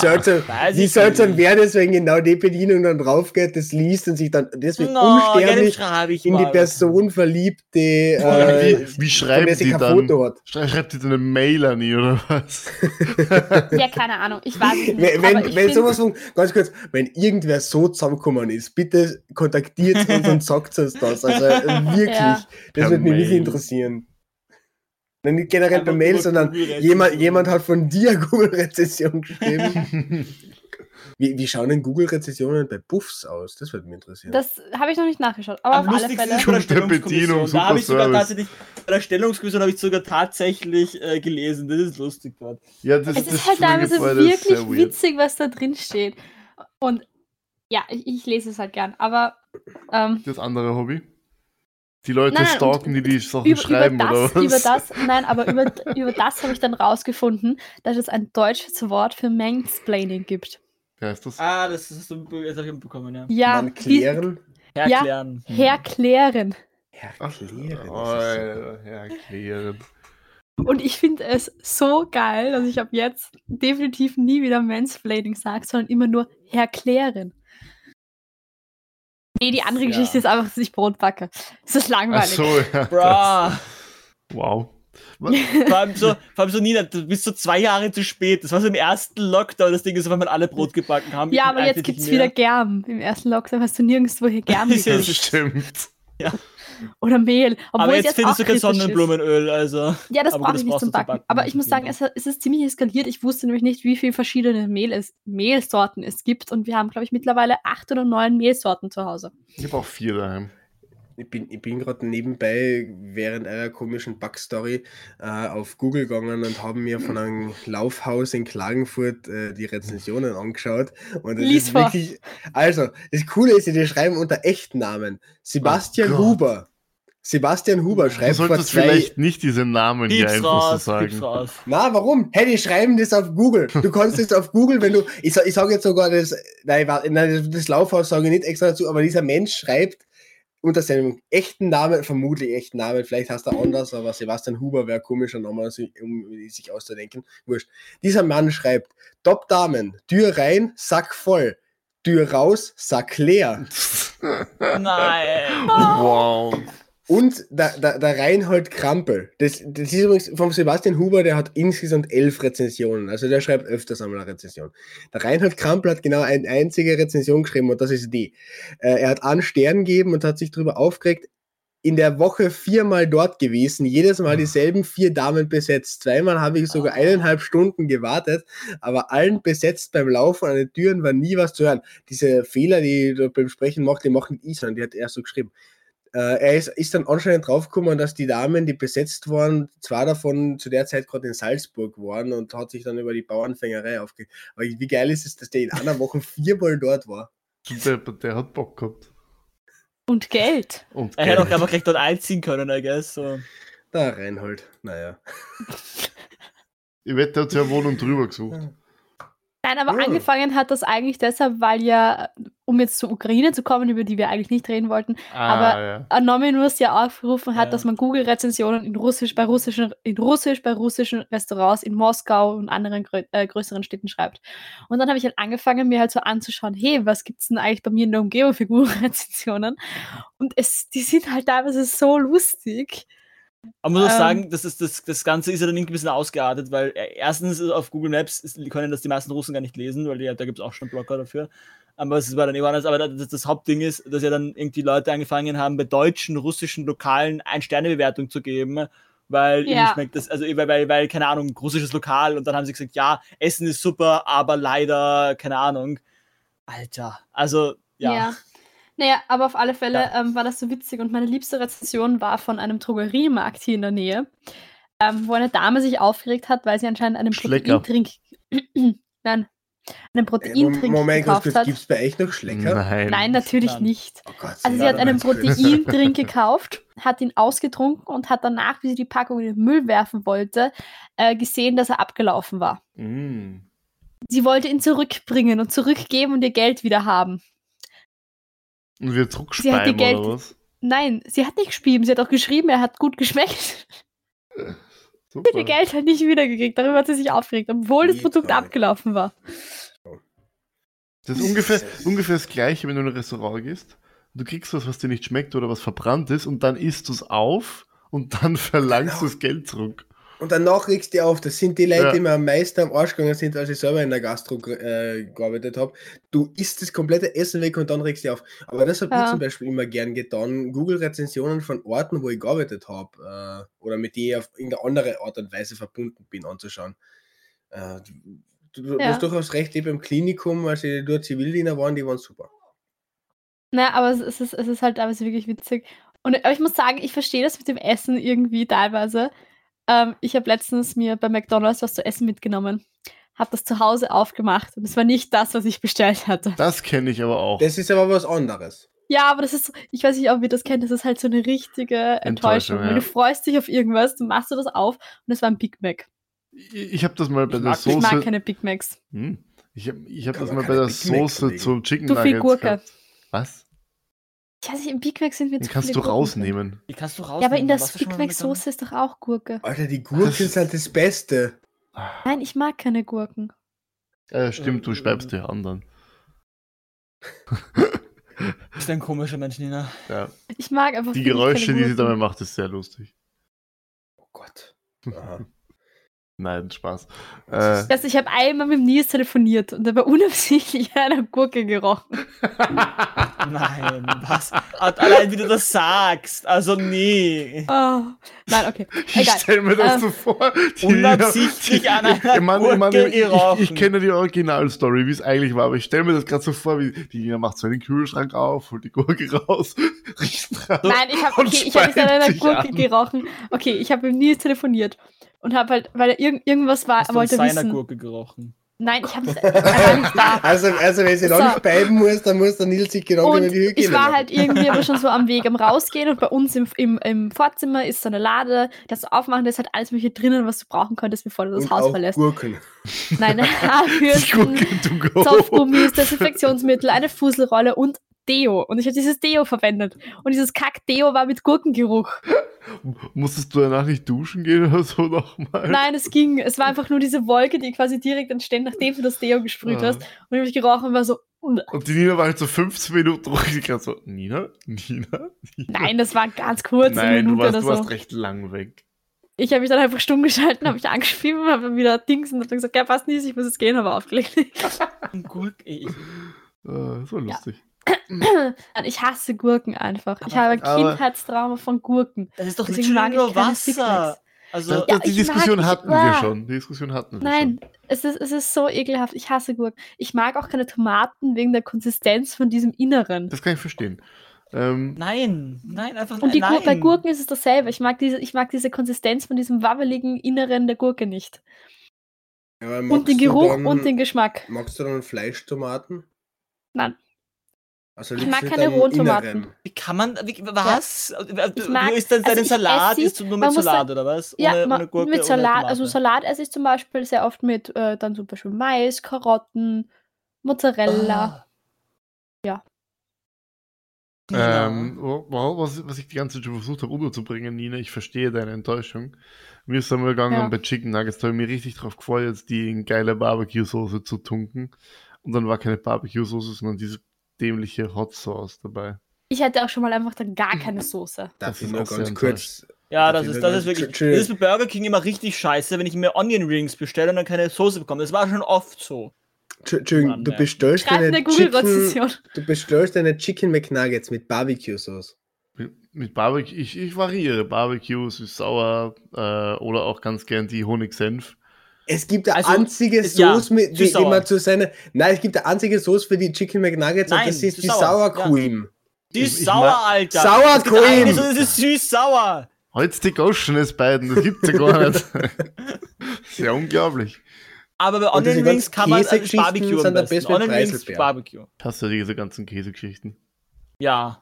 wie ich seltsam nicht. wäre das, wenn genau die Bedienung dann drauf geht, das liest und sich dann deswegen No, ja, dann unsterblich ich in die. Person verliebt, die äh, wie, wie schreibt sie die dann? Foto hat. Schrei- Schreibt die dann eine Mail an ihn oder was? Ja, keine Ahnung, ich weiß es nicht. Wenn, wenn, ich wenn sowas von, ganz kurz, wenn irgendwer so zusammengekommen ist, bitte kontaktiert uns und sagt uns das. Also äh, wirklich, Ja. das würde mich wirklich interessieren. Nein, Nicht generell per Mail, sondern jemand, jemand hat von dir Google-Rezession geschrieben. wie, wie schauen denn Google-Rezessionen bei Buffs aus? Das würde mich interessieren. Das habe ich noch nicht nachgeschaut. Aber Am auf alle Fälle. ist bei der Stellungskommission. Da habe ich sogar tatsächlich, bei der Stellungskommission habe ich sogar tatsächlich äh, gelesen. Das ist lustig dort. ja, das, Es das ist halt teilweise wirklich witzig, was da drin steht. Und ja, ich, ich lese es halt gern. Aber ähm, Das andere Hobby? Die Leute Nein, nein, stalken, die die Sachen über, schreiben, über, das, oder was? über das, nein, aber über, über das habe ich dann rausgefunden, dass es ein deutsches Wort für Mansplaining gibt. Wer ist das? Ah, das hast du jetzt hab ich mitbekommen, ja. Ja, Man klären. Erklären. Die, erklären. Erklären. Oh, das ist so- Alter, ja, erklären. Und ich finde es so geil, dass ich ab jetzt definitiv nie wieder Mansplaining sage, sondern immer nur erklären. Nee, die andere Ja. Geschichte ist einfach, dass ich Brot backe. Das ist Ach langweilig. so, ja. Wow. Vor allem, so, vor allem so, Nina, du bist so zwei Jahre zu spät. Das war so im ersten Lockdown, das Ding ist, wenn man alle Brot gebacken haben. Ja, aber jetzt gibt es wieder. Germ. Im ersten Lockdown hast du nirgendwo hier Germ Das ist stimmt. Oder Mehl. Obwohl Aber jetzt jetzt findest auch du kein. Sonnenblumenöl, also. Ja, das brauche ich nicht zum du zum Backen. Backen, Aber ich muss sagen, es, es ist ziemlich eskaliert. Ich wusste nämlich nicht, wie viele verschiedene Mehl es, Mehlsorten es gibt. Und wir haben, glaube ich, mittlerweile acht oder neun Mehlsorten zu Hause. Ich habe auch vier daheim. Ich bin, ich bin gerade nebenbei während einer komischen Backstory äh, auf Google gegangen und haben mir von einem Laufhaus in Klagenfurt äh, die Rezensionen angeschaut. Und das Lies ist vor. wirklich. Also, das Coole ist, die schreiben unter Echtnamen. Sebastian Oh. Huber. Sebastian Huber Du schreibt vor solltest zwei. vielleicht nicht diese Namen hier Piep's einfach raus, so sagen. raus. Na, warum? Hey, die schreiben das auf Google. Du kannst das auf Google, wenn du. Ich, ich sage jetzt sogar das. Nein, warte, nein, das- das Laufhaus sage ich nicht extra dazu, aber dieser Mensch schreibt unter seinem echten Namen, vermutlich echten Namen, vielleicht heißt er anders, aber Sebastian Huber wäre komischer Name, um sich auszudenken. Wurscht. Dieser Mann schreibt: Top Damen, Tür rein, Sack voll. Tür raus, Sack leer. Nein. wow. Und der, der, der Reinhold Krampel, das, das ist übrigens vom Sebastian Huber, der hat insgesamt elf Rezensionen, also der schreibt öfters einmal eine Rezension. Der Reinhold Krampel hat genau eine einzige Rezension geschrieben und das ist die. Äh, er hat einen Stern gegeben und hat sich darüber aufgeregt, in der Woche viermal dort gewesen, jedes Mal dieselben vier Damen besetzt. Zweimal habe ich sogar eineinhalb Stunden gewartet, aber allen besetzt beim Laufen an den Türen war nie was zu hören. Diese Fehler, die da beim Sprechen macht, die macht nicht ich, sondern die hat er so geschrieben. Äh, er ist, ist dann anscheinend draufgekommen, dass die Damen, die besetzt waren, zwei davon zu der Zeit gerade in Salzburg waren und hat sich dann über die Bauernfängerei aufge... Aber wie geil ist es, dass der in einer Woche viermal dort war? Der, der hat Bock gehabt. Und Geld. Und Er hätte auch Geld. einfach gleich dort einziehen können, I guess. So. Da Reinhold, naja. Ich wette, der hat sich eine Wohnung drüber gesucht. Nein, aber Ja. angefangen hat das eigentlich deshalb, weil ja, um jetzt zur Ukraine zu kommen, über die wir eigentlich nicht reden wollten, Aber- ja. Anonymous ja aufgerufen hat, Ja. dass man Google-Rezensionen in Russisch bei russischen, in Russisch bei russischen Restaurants in Moskau und anderen grö äh, größeren Städten schreibt. Und dann habe ich halt angefangen, mir halt so anzuschauen, hey, was gibt's denn eigentlich bei mir in der Umgebung für Google-Rezensionen? Und es, die sind halt teilweise so lustig. Aber man muss auch Ähm. sagen, das, ist, das, das Ganze ist ja dann irgendwie ein bisschen ausgeartet, weil äh, erstens auf Google Maps ist, können das die meisten Russen gar nicht lesen, weil die, da gibt es auch schon Blocker dafür. Aber es war dann eh anders. Aber das, das Hauptding ist, dass ja dann irgendwie Leute angefangen haben, bei deutschen, russischen Lokalen Ein-Sterne-Bewertung zu geben, weil ihnen Ja. schmeckt das, also weil, weil, weil, keine Ahnung, russisches Lokal und dann haben sie gesagt, ja, Essen ist super, aber leider, keine Ahnung. Alter, also, ja. Naja, aber auf alle Fälle ähm, war das so witzig und meine liebste Rezension war von einem Drogeriemarkt hier in der Nähe, ähm, wo eine Dame sich aufgeregt hat, weil sie anscheinend einen Schlecker. Proteintrink. Nein, einen Äh, Proteintrink Moment, gekauft hat. gibt es bei euch noch Schlecker? Nein. Nein, natürlich Nein. nicht. Oh Gott, Also sie ja, hat einen. Proteindrink gekauft, hat ihn ausgetrunken und hat danach, wie sie die Packung in den Müll werfen wollte, äh, gesehen, dass er abgelaufen war. Mm. Sie wollte ihn zurückbringen und zurückgeben und ihr Geld wieder haben. Und wir Sie hat die zurückspeimen Geld- oder was? Nein, sie hat nicht gespielt, sie hat auch geschrieben, er hat gut geschmeckt. Super. Sie hat ihr Geld halt nicht wiedergekriegt, darüber hat sie sich aufgeregt, obwohl das Produkt abgelaufen war. Das ist ungefähr, ungefähr das gleiche, wenn du in ein Restaurant gehst. Du kriegst was, was dir nicht schmeckt oder was verbrannt ist und dann isst du es auf und dann verlangst Genau. du das Geld zurück. Und danach regst du dich auf, das sind die Leute, Ja. die mir am meisten am Arsch gegangen sind, als ich selber in der Gastro äh, gearbeitet habe. Du isst das komplette Essen weg und dann regst du dich auf. Aber das habe Ja. ich zum Beispiel immer gern getan. Google-Rezensionen von Orten, wo ich gearbeitet habe äh, oder mit denen ich auf irgendeine andere Art und Weise verbunden bin, anzuschauen. Äh, du du Ja. hast durchaus recht, eben im Klinikum, als ich dort Zivildiener waren, die waren super. Na, aber es es ist, es ist halt teilweise wirklich witzig. Und aber ich muss sagen, ich verstehe das mit dem Essen irgendwie teilweise. Ähm, ich habe letztens mir bei McDonalds was zu essen mitgenommen, habe das zu Hause aufgemacht und es war nicht das, was ich bestellt hatte. Das kenne ich aber auch. Das ist aber was anderes. Ja, aber das ist, so- ich weiß nicht, ob ihr das kennt, das ist halt so eine richtige Enttäuschung. Enttäuschung, ja. du freust dich auf irgendwas, du machst du das auf und es war ein Big Mac. ich ich habe das mal bei Ich der mag- Ich mag Soße. keine Big Macs. Hm. Ich habe ich hab das mal bei der Soße zum Chicken Zu viel Nuggets Gurke. gehabt. Was? Ich weiß nicht, im Big Mac sind wir Den zu kannst viele du Gurken rausnehmen. Die kannst du raus. Ja, aber in der Big Mac Soße ist doch auch Gurke. Alter, die Gurken Das- sind das Beste. Nein, ich mag keine Gurken. Äh, stimmt, du schreibst die anderen. Du bist ein komischer Mensch, Nina. Ja. Ich mag einfach Die keine Geräusche, die sie Gurken. dabei macht, ist sehr lustig. Oh Gott. Aha. Nein, Spaß. Äh, Also ich habe einmal mit dem Nils telefoniert und dabei unabsichtlich eine Gurke gerochen. Nein, was? Allein wie du das sagst. Also nee. Oh. Nein, okay. ich Egal. stelle mir das Ähm, so vor. die- unabsichtlich an einer ich ich, Gurke ich, ich, gerochen. ich kenne die Originalstory, wie es eigentlich war, aber ich stelle mir das gerade so vor, wie die Nina macht so einen Kühlschrank auf, holt die Gurke raus, riecht dran. Nein, ich habe okay, ich habe nicht an einer Gurke an. gerochen. Okay, ich habe mit dem Nils telefoniert und habe halt, weil er irg irgendwas war, Hast wollte seiner wissen. Gurke gerochen. Nein, ich habe es nicht da. Also, also wenn sie noch So. nicht bleiben muss, dann muss der Nils sich Und über die Hygiene ich war halt irgendwie aber schon so am Weg am Rausgehen und bei uns im, im, im Vorzimmer ist so eine Lade, das du aufmachen, da ist halt alles mögliche drinnen, was du brauchen könntest, bevor du das Und Haus auch verlässt. Gurken. Nein, go. Softgummis, Desinfektionsmittel, eine Fusselrolle und Deo. Und ich habe dieses Deo verwendet. Und dieses Kack-Deo war mit Gurkengeruch. Musstest du danach nicht duschen gehen oder so nochmal? Nein, es ging. Es war einfach nur diese Wolke, die quasi direkt entsteht, nachdem du das Deo gesprüht Ah. hast. Und ich habe gerochen und war so, "Ugh." Und die Nina war halt so 15 Minuten ruhig, gerade so, Nina? Nina? Nina? nein, das war ganz kurz, eine Nein, du Minute warst, oder du so. warst recht lang weg. Ich habe mich dann einfach stumm geschalten, habe mich angeschrieben, habe dann wieder Dings und habe dann gesagt, ja, passt nicht, ich muss jetzt gehen, habe aufgelegt. Gurke. Ich, Äh, so lustig. Ich hasse Gurken einfach. Ich habe ein Kindheitstrauma von Gurken. das ist doch Deswegen mag nur Wasser. Also, Ja, die Diskussion mag- hatten wir schon. Die Diskussion hatten wir Nein, schon. es ist, es ist so ekelhaft. Ich hasse Gurken. Ich mag auch keine Tomaten wegen der Konsistenz von diesem Inneren. Das kann ich verstehen. Ähm, nein, nein, einfach Und die nein. Gur bei Gurken ist es dasselbe. Ich mag, diese, ich mag diese Konsistenz von diesem wabbeligen Inneren der Gurke nicht. Aber Und den Geruch dann, und den Geschmack. Magst du dann Fleischtomaten? Nein. Also Ich mag keine Rohtomaten. Inneren? Wie kann man, wie, was? Mag- du isst dann also deinen ich Salat, isst du nur mit Salat, oder was? Ja, ma- Gurke, mit ohne Salat. Also Salat esse ich zum Beispiel sehr oft mit äh, dann zum Beispiel Mais, Karotten, Mozzarella. Ah. Ja. Ähm, wa- wa- was, was ich die ganze Zeit schon versucht habe, unterzubringen, Nina, ich verstehe deine Enttäuschung. Mir ist einmal gegangen Ja. bei Chicken Nuggets, da habe ich mich richtig drauf gefreut, jetzt die in geile Barbecue-Soße zu tunken. Und dann war keine Barbecue-Soße, sondern diese dämliche Hot Sauce dabei. Ich hätte auch schon mal einfach dann gar keine Soße. Darf Das ich ist nur ganz kurz. Ja, das ist, das ist wirklich. Das ist bei Burger King immer richtig scheiße, wenn ich mir Onion Rings bestelle und dann keine Soße bekomme. Das war schon oft so. Tsch- Entschuldigung, du bestellst deine eine Chicken, du bestellst deine Chicken McNuggets mit Barbecue-Sauce. Mit, mit Barbecue, ich, ich variiere. Barbecue, süß sauer äh, oder auch ganz gern die Honigsenf. Es gibt eine Also, einzige ist- ja, Sauce, mit, die süß-sauer. immer zu seiner. Nein, es gibt eine einzige Sauce für die Chicken McNuggets Nein, und das ist die süß-sauer, Sour Cream. Die ist Ich- ich sauer, Alter. Sour Cream. Das ist süß-sauer. Heute die Goschenes beiden, das gibt's ja gar nicht. ist ja unglaublich. Aber bei Onion Rings kann man also Barbecue am sind der besten. Onion Rings. Barbecue. Hast du diese ganzen Käsegeschichten? Ja.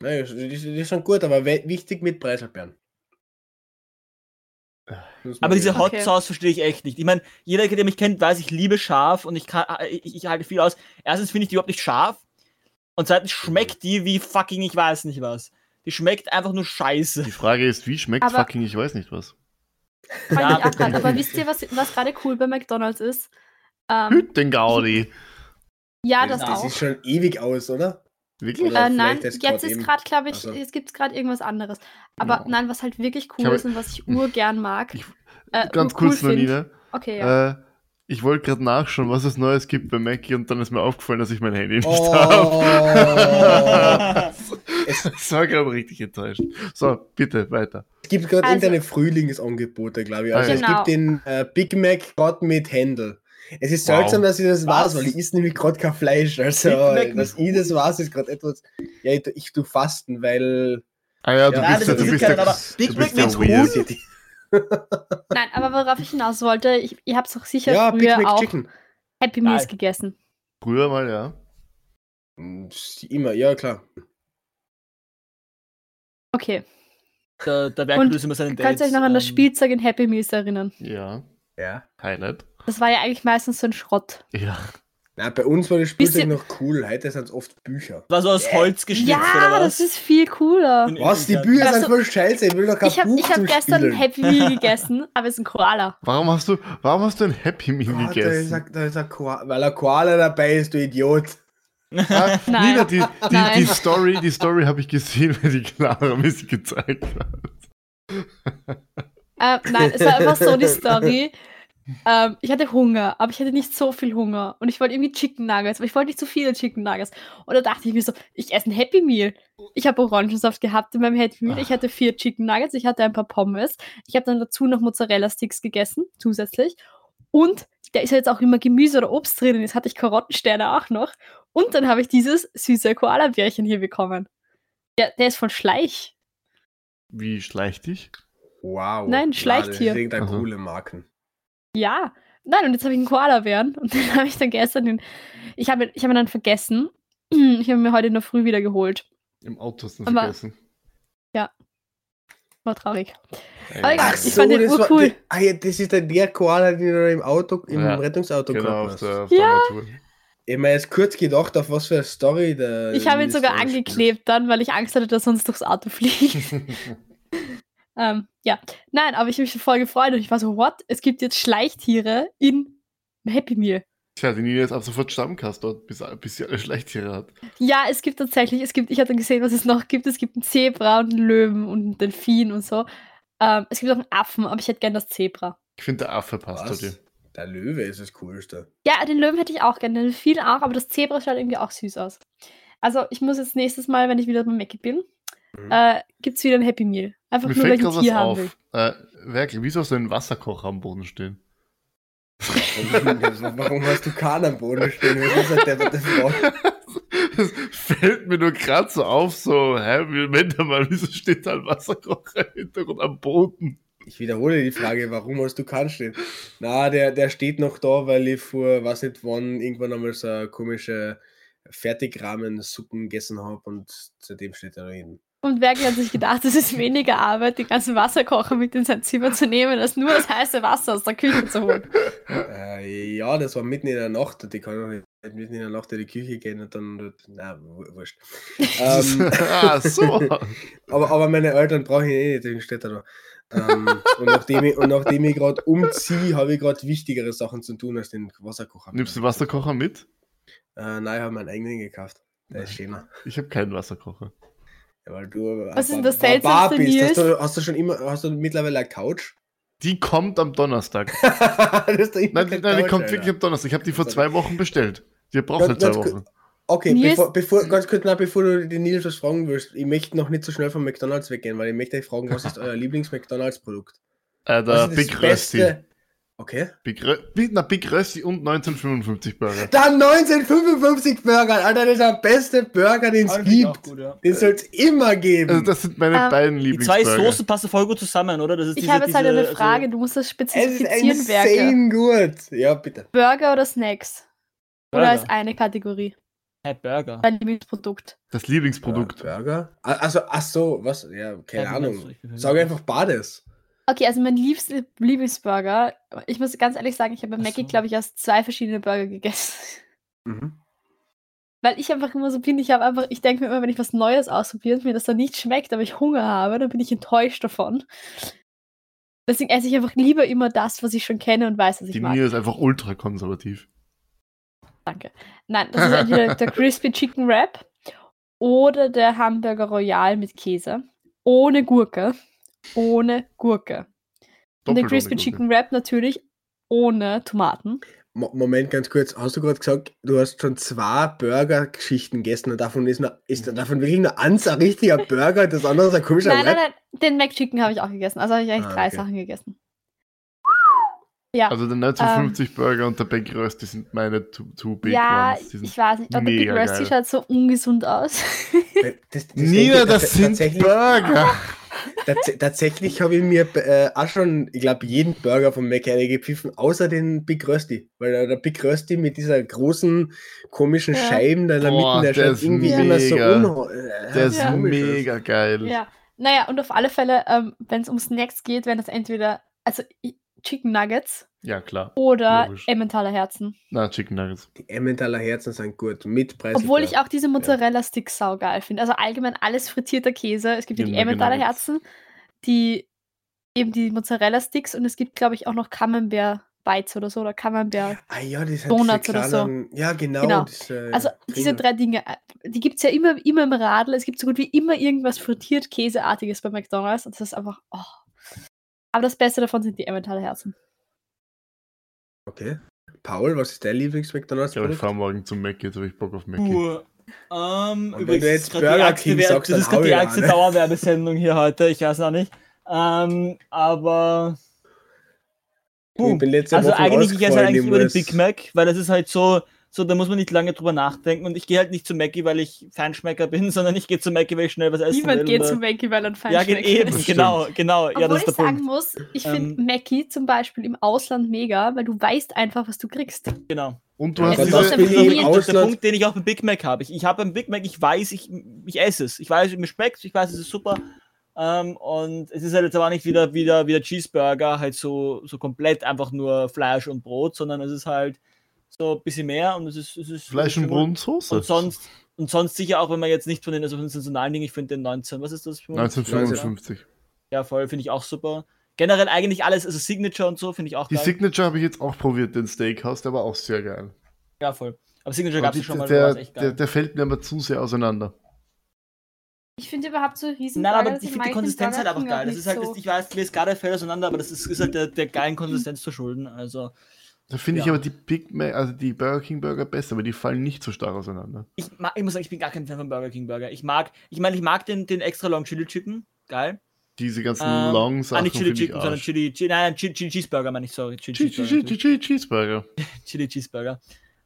Naja, die, die sind gut, aber wichtig mit Preiselbeeren. Aber diese. Hot Okay. Sauce verstehe ich echt nicht. Ich meine, jeder, der mich kennt, weiß, ich liebe scharf und ich, kann, ich, ich halte viel aus. Erstens finde ich die überhaupt nicht scharf und zweitens schmeckt die wie fucking ich weiß nicht was. Die schmeckt einfach nur scheiße. Die Frage ist, wie schmeckt Aber- fucking, ich weiß nicht was. Ja. ich auch grad. Aber wisst ihr, was, was gerade cool bei McDonalds ist? Ähm, Hüt den Gaudi. ja, das Das Das auch. ist schon ewig aus, oder? Wirklich? Äh, nein, jetzt grad ist gerade, glaube ich, Also- jetzt gibt es gerade irgendwas anderes. Aber Ja. nein, was halt wirklich cool ist und was ich urgern mag. Ich- äh, Ganz kurz find- Nina. Okay, ja. Äh, ich wollte gerade nachschauen, was es Neues gibt bei Mackie und dann ist mir aufgefallen, dass ich mein Handy nicht Oh. habe. es das war gerade richtig enttäuscht. So, bitte, weiter. gibt gerade Also- irgendeine Frühlingsangebote, glaube ich. Also ja. es gibt den äh, Big Mac gerade mit Händel. Es ist Wow. seltsam, dass ich das Was? weiß, weil ich esse nämlich gerade kein Fleisch. Also, dass ich das weiß, ist gerade etwas. Ja, ich, tu- ich tu fasten, weil. Ah ja, du Ja, bist ja, du ist bist ja, Big bist Mac ja mit weird. Nein, aber worauf ich hinaus wollte, ich, ihr habt doch sicher Ja, Big früher Mac auch Chicken. Happy Meals Geil. gegessen. Früher mal, ja. Mm, Immer, ja klar. Okay. Der Werk Und löst immer seinen Könnt ihr euch noch an das ähm, Spielzeug in Happy Meals erinnern? Ja, Ja. Highlight. Das war ja eigentlich meistens so ein Schrott. Ja. Na, bei uns war das Spielzeug Bisschen- noch cool, heute sind es oft Bücher. War so aus Holz geschnitzt Ja, oder was? das ist viel cooler. In- Was? Die Bücher Also, sind voll scheiße, ich will doch kein Ich habe Buch ich hab gestern ein. Happy Meal gegessen, aber es ist ein Koala. Warum hast du, warum hast du ein Happy Meal Gott, da ist, gegessen? ein- da ist ein Koala, weil ein Koala dabei ist, du Idiot. Ah, Nein. Nina, die, die, Nein. die Story, die Story habe ich gesehen, weil die Clara mir sie gezeigt hat. Äh, nein, es war einfach so die Story. Ähm, ich hatte Hunger, aber ich hatte nicht so viel Hunger. Und ich wollte irgendwie Chicken Nuggets, aber ich wollte nicht zu viele Chicken Nuggets. Und da dachte ich mir so, ich esse ein Happy Meal. Ich habe Orangensaft gehabt in meinem Happy Meal. Ich hatte vier Chicken Nuggets, ich hatte ein paar Pommes. Ich habe dann dazu noch Mozzarella-Sticks gegessen, zusätzlich. Und da ist ja jetzt auch immer Gemüse oder Obst drin. Jetzt hatte ich Karottensterne auch noch. Und dann habe ich dieses süße Koala-Bärchen hier bekommen. Der, der ist von Schleich. Wie schleicht dich? Wow. Nein, schleicht Ja, das Aha. coole Marken. Ja. Nein, und jetzt habe ich einen Koala-Bären. Und den habe ich dann gestern den. Ich habe ich hab ihn dann vergessen. Ich habe ihn mir heute in der Früh wieder geholt. Im Auto hast du ihn vergessen. War traurig. Ja, Aber egal, Ach ich so, fand den das war, urcool. die- ah, ja, das ist dann der Koala, den du im Auto, im Ja, Rettungsauto Genau, hast. der, auf Ja. der Armatur. Ich habe mir jetzt kurz gedacht, auf was für eine Story der. Ich habe ihn sogar da spielt. angeklebt dann, weil ich Angst hatte, dass er sonst durchs Auto fliegt. ähm, ja. Nein, aber ich habe mich voll gefreut und ich war so, what? Es gibt jetzt Schleichtiere in Happy Meal. Tja, die Nina ist ab sofort Stammgast dort, bis, bis sie alle Schleichtiere hat. Ja, es gibt tatsächlich, es gibt, ich hatte gesehen, was es noch gibt. Es gibt einen Zebra und einen Löwen und einen Delfin und so. Ähm, es gibt auch einen Affen, aber ich hätte gern das Zebra. Ich finde, der Affe passt zu dir. Was? Der Löwe ist das Coolste. Ja, den Löwen hätte ich auch gerne, den Delfin auch, aber das Zebra schaut irgendwie auch süß aus. Also ich muss jetzt nächstes Mal, wenn ich wieder beim Mackie bin, Mhm. äh, gibt es wieder ein Happy Meal. Einfach Mir nur, weil fällt ich ein Tier haben will. auf. Äh, Werkel, wieso hast du einen Wasserkocher am Boden stehen? Warum hast du keinen am Boden stehen? Was ist denn der, der Frau? Das fällt mir nur gerade so auf, so, hä, Moment mal, wieso steht da ein Wasserkocher im Hintergrund am Boden? Ich wiederhole die Frage, warum hast du keinen stehen? Na, der, der steht noch da, weil ich vor, weiß nicht wann, irgendwann einmal so komische Fertigrahmensuppen gegessen habe und seitdem steht er da hinten. Und Werkel hat sich gedacht, es ist weniger Arbeit, den ganzen Wasserkocher mit in sein Zimmer zu nehmen, als nur das heiße Wasser aus der Küche zu holen. Äh, ja, das war mitten in der Nacht und ich kann doch nicht mitten in der Nacht in die Küche gehen und dann. dort- Na, wu- wurscht. ähm, ah, so. aber, aber meine Eltern brauche ich eh nicht, deswegen steht da. ähm, und nachdem ich, und nachdem ich gerade umziehe, habe ich gerade wichtigere Sachen zu tun als den Wasserkocher. Nimmst du den Wasserkocher mit? Äh, nein, ich habe meinen eigenen gekauft. Der ist schöner. Ich habe keinen Wasserkocher. Ja, weil du Was ist das Seltsamste, bist. Hast du, hast du schon immer, hast du mittlerweile eine Couch? Die kommt am Donnerstag. das ist doch immer Nein, keine nein, die Couch, kommt Alter. wirklich am Donnerstag. Ich habe die vor zwei Wochen bestellt. Die braucht halt zwei Wochen. Okay, Nils- bevor, bevor, ganz kurz, nein, bevor du den Nils was fragen willst, ich möchte noch nicht so schnell von McDonalds weggehen, weil ich möchte euch fragen, was ist euer Lieblings-McDonalds-Produkt? Äh, der Big das Rösti. Okay. Big, Rö Big, na, Big Rösti und 1955 Burger. Der 1955 Burger, Alter, das ist der beste Burger, den es Ah, gibt. gut, ja. Den soll es immer geben. Also das sind meine Ähm, beiden Die zwei Lieblingsburger. Soßen passen voll gut zusammen, oder? Das ist Ich diese- habe jetzt halt eine Frage, also- du musst das es ist spezifizieren, insane gut. Ja, bitte. Burger oder Snacks? Oder Burger. als eine Kategorie? Hey, Burger. Dein Lieblingsprodukt. Das Lieblingsprodukt. Burger? Ah, Also, ach so, was? Ja, keine Ja, Ahnung. Sag einfach Bades. Okay, also mein liebster Lieblingsburger, ich muss ganz ehrlich sagen, ich habe bei Mackie, so. glaube ich, erst zwei verschiedene Burger gegessen. Mhm. Weil ich einfach immer so bin, ich habe einfach, ich denke mir immer, wenn ich was Neues ausprobiere und mir das dann nicht schmeckt, aber ich Hunger habe, dann bin ich enttäuscht davon. Deswegen esse ich einfach lieber immer das, was ich schon kenne und weiß, was ich Die mag. Nina ist einfach ultra konservativ. Danke. Nein, das ist entweder der Crispy Chicken Wrap oder der Hamburger Royal mit Käse. Ohne Gurke. Ohne Gurke. Und den Doppelt Crispy. Chicken Wrap natürlich ohne Tomaten. Mo- Moment, ganz kurz. Hast du gerade gesagt, du hast schon zwei Burger-Geschichten gegessen und davon ist, nur, ist davon wirklich nur eins ein richtiger Burger, das andere ist ein komischer Nein, nein, Wrap? nein, den McChicken habe ich auch gegessen. Also habe ich eigentlich Ah, drei okay. Sachen gegessen. Ja, Also der Ähm. 1950 Burger und der Big Rösti sind meine two, two Big ja Ones. Ich weiß nicht. Aber Big mega Rusty geil. schaut so ungesund aus. Das, das Nina, das sind tatsächlich, Burger. tats tatsächlich habe ich mir äh, auch schon, ich glaube, jeden Burger von McCann gepfiffen, außer den Big Rösti. Weil der, der Big Rösti mit dieser großen, komischen Ja. Scheiben da in der Boah, Mitte, der, der schaut ist irgendwie mega. immer so unho äh, Der ist Ja. mega geil. ja. Naja, und auf alle Fälle, ähm, wenn es um Snacks geht, wenn das entweder. Also, ich, Chicken Nuggets Ja, klar. oder Logisch. Emmentaler Herzen. Na, Chicken Nuggets. Die Emmentaler Herzen sind gut. Mit Preis. Obwohl ich auch diese Mozzarella-Sticks saugeil finde. Also allgemein alles frittierter Käse. Es gibt ja Die die Emmentaler Nuggets. Herzen, die eben die Mozzarella-Sticks und es gibt, glaube ich, auch noch Camembert-Bites oder so oder Camembert. Ah ja, Donuts oder so. Ja, genau. Genau. Diese, Also diese drei Dinge, äh, die gibt es ja immer, immer im Radl. Es gibt so gut wie immer irgendwas frittiert Käseartiges bei McDonalds und das ist einfach, oh. Aber das Beste davon sind die Emmentaler Herzen. Okay. Paul, was ist dein Ich Lieblings-McDonalds? glaube, ich fahre morgen zum Mac, jetzt habe ich Bock auf Mac. Puh. Ähm, übrigens, wenn du jetzt das ist grad die Burger King sagst, das ist gerade die ich ärgste ne? Dauerwerbesendung hier heute, ich weiß noch nicht. Ähm, aber Ich bin letzte also Woche eigentlich, ich esse eigentlich über den Big Mac, weil das ist halt so, so, da muss man nicht lange drüber nachdenken und ich gehe halt nicht zu Mackie, weil ich Feinschmecker bin, sondern ich gehe zu Mackie, weil ich schnell was essen Niemand will. geht oder- zu Mackie, weil er ein Ja, geht eben, Das genau, genau. Ja, Obwohl das ich ist der sagen Punkt. muss, ich Ähm, finde Mackie zum Beispiel im Ausland mega, weil du weißt einfach, was du kriegst. Genau. Und du Ja, hast das ist Das ist der, Punkt, den ich auch beim Big Mac habe. Ich, ich habe beim Big Mac, ich weiß, ich, ich esse es. Ich weiß, mir schmeckt ich weiß, es ist super. Ähm, und es ist halt jetzt aber nicht wieder, wieder, wieder Cheeseburger, halt so, so komplett einfach nur Fleisch und Brot, sondern es ist halt so ein bisschen mehr und es ist. Es ist Fleisch und Brot und sonst, und sonst sicher auch, wenn man jetzt nicht von den, also von den saisonalen Dingen, ich finde den 19, was ist das? 1955. Ja, voll, finde ich auch super. Generell eigentlich alles, also Signature und so, finde ich auch Die geil. Signature habe ich jetzt auch probiert, den Steakhouse, der war auch sehr geil. ja, voll. Aber Signature gab es schon mal, der, der, geil. der fällt mir aber zu sehr auseinander. Ich finde überhaupt so riesen Nein, aber ich finde die Konsistenz halt einfach geil. Das ist halt, so. ich weiß, mir ist gerade fällt auseinander, aber das ist, ist halt der, der geilen Konsistenz zu schulden. Also, Da finde ich Ja. aber die Big Mac, also die Burger King Burger besser, aber die fallen nicht so stark auseinander. ich, mag, ich muss sagen, ich bin gar kein Fan von Burger King Burger. Ich mag, ich meine, ich mag den, den extra Long Chili Chicken. Geil. Diese ganzen Ähm, Long Ah, Sachen nicht Chili ich Chicken, sondern. Chili, Chili, nein, Chili, Chili Cheeseburger, meine ich, sorry. Chili Chili, Cheeseburger. Chili, Chili Cheeseburger. Chili Cheeseburger.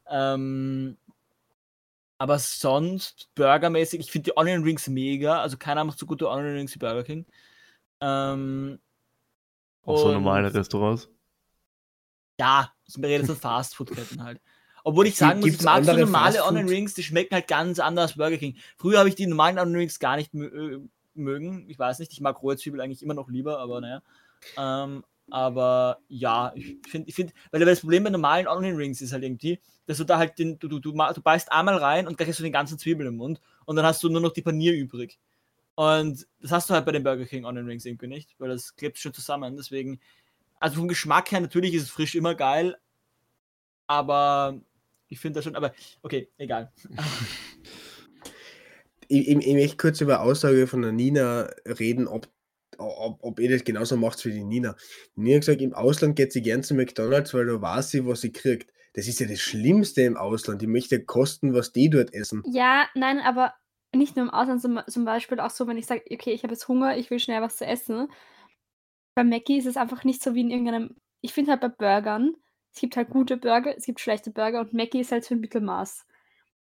Ähm, aber sonst burgermäßig, ich finde die Onion Rings mega. Also keiner macht so gute Onion Rings wie Burger King. Ähm, Auch so normale Restaurants. Ja, ich rede von Fastfood-Ketten halt. Obwohl ich sagen muss, ich mag so normale? Onion Rings, die schmecken halt ganz anders als Burger King. Früher habe ich die normalen Onion Rings gar nicht äh, mögen. Ich weiß nicht, ich mag rohe Zwiebel eigentlich immer noch lieber, aber naja. Ähm, aber ja, ich finde, ich find, weil das Problem bei normalen Onion Rings ist halt irgendwie, dass du da halt den, du, du, du, du beißt einmal rein und gleich hast du den ganzen Zwiebel im Mund und dann hast du nur noch die Panier übrig. Und das hast du halt bei den Burger King Onion Rings irgendwie nicht, weil das klebt schon zusammen. Deswegen, also vom Geschmack her, natürlich ist es frisch immer geil, aber ich finde das schon, aber okay, egal. Ich, ich, ich möchte kurz über Aussage von der Nina reden, ob, ob, ob ihr das genauso macht wie die Nina. Die Nina hat gesagt, im Ausland geht sie gern zu McDonalds, weil da weiß sie, was sie kriegt. Das ist ja das Schlimmste im Ausland. Die möchte kosten, was die dort essen. Ja, nein, aber nicht nur im Ausland, zum, zum Beispiel auch so, wenn ich sage, okay, ich habe jetzt Hunger, ich will schnell was zu essen. Bei Mackie ist es einfach nicht so wie in irgendeinem. Ich finde halt bei Burgern, es gibt halt gute Burger, es gibt schlechte Burger und Mackie ist halt so ein Mittelmaß.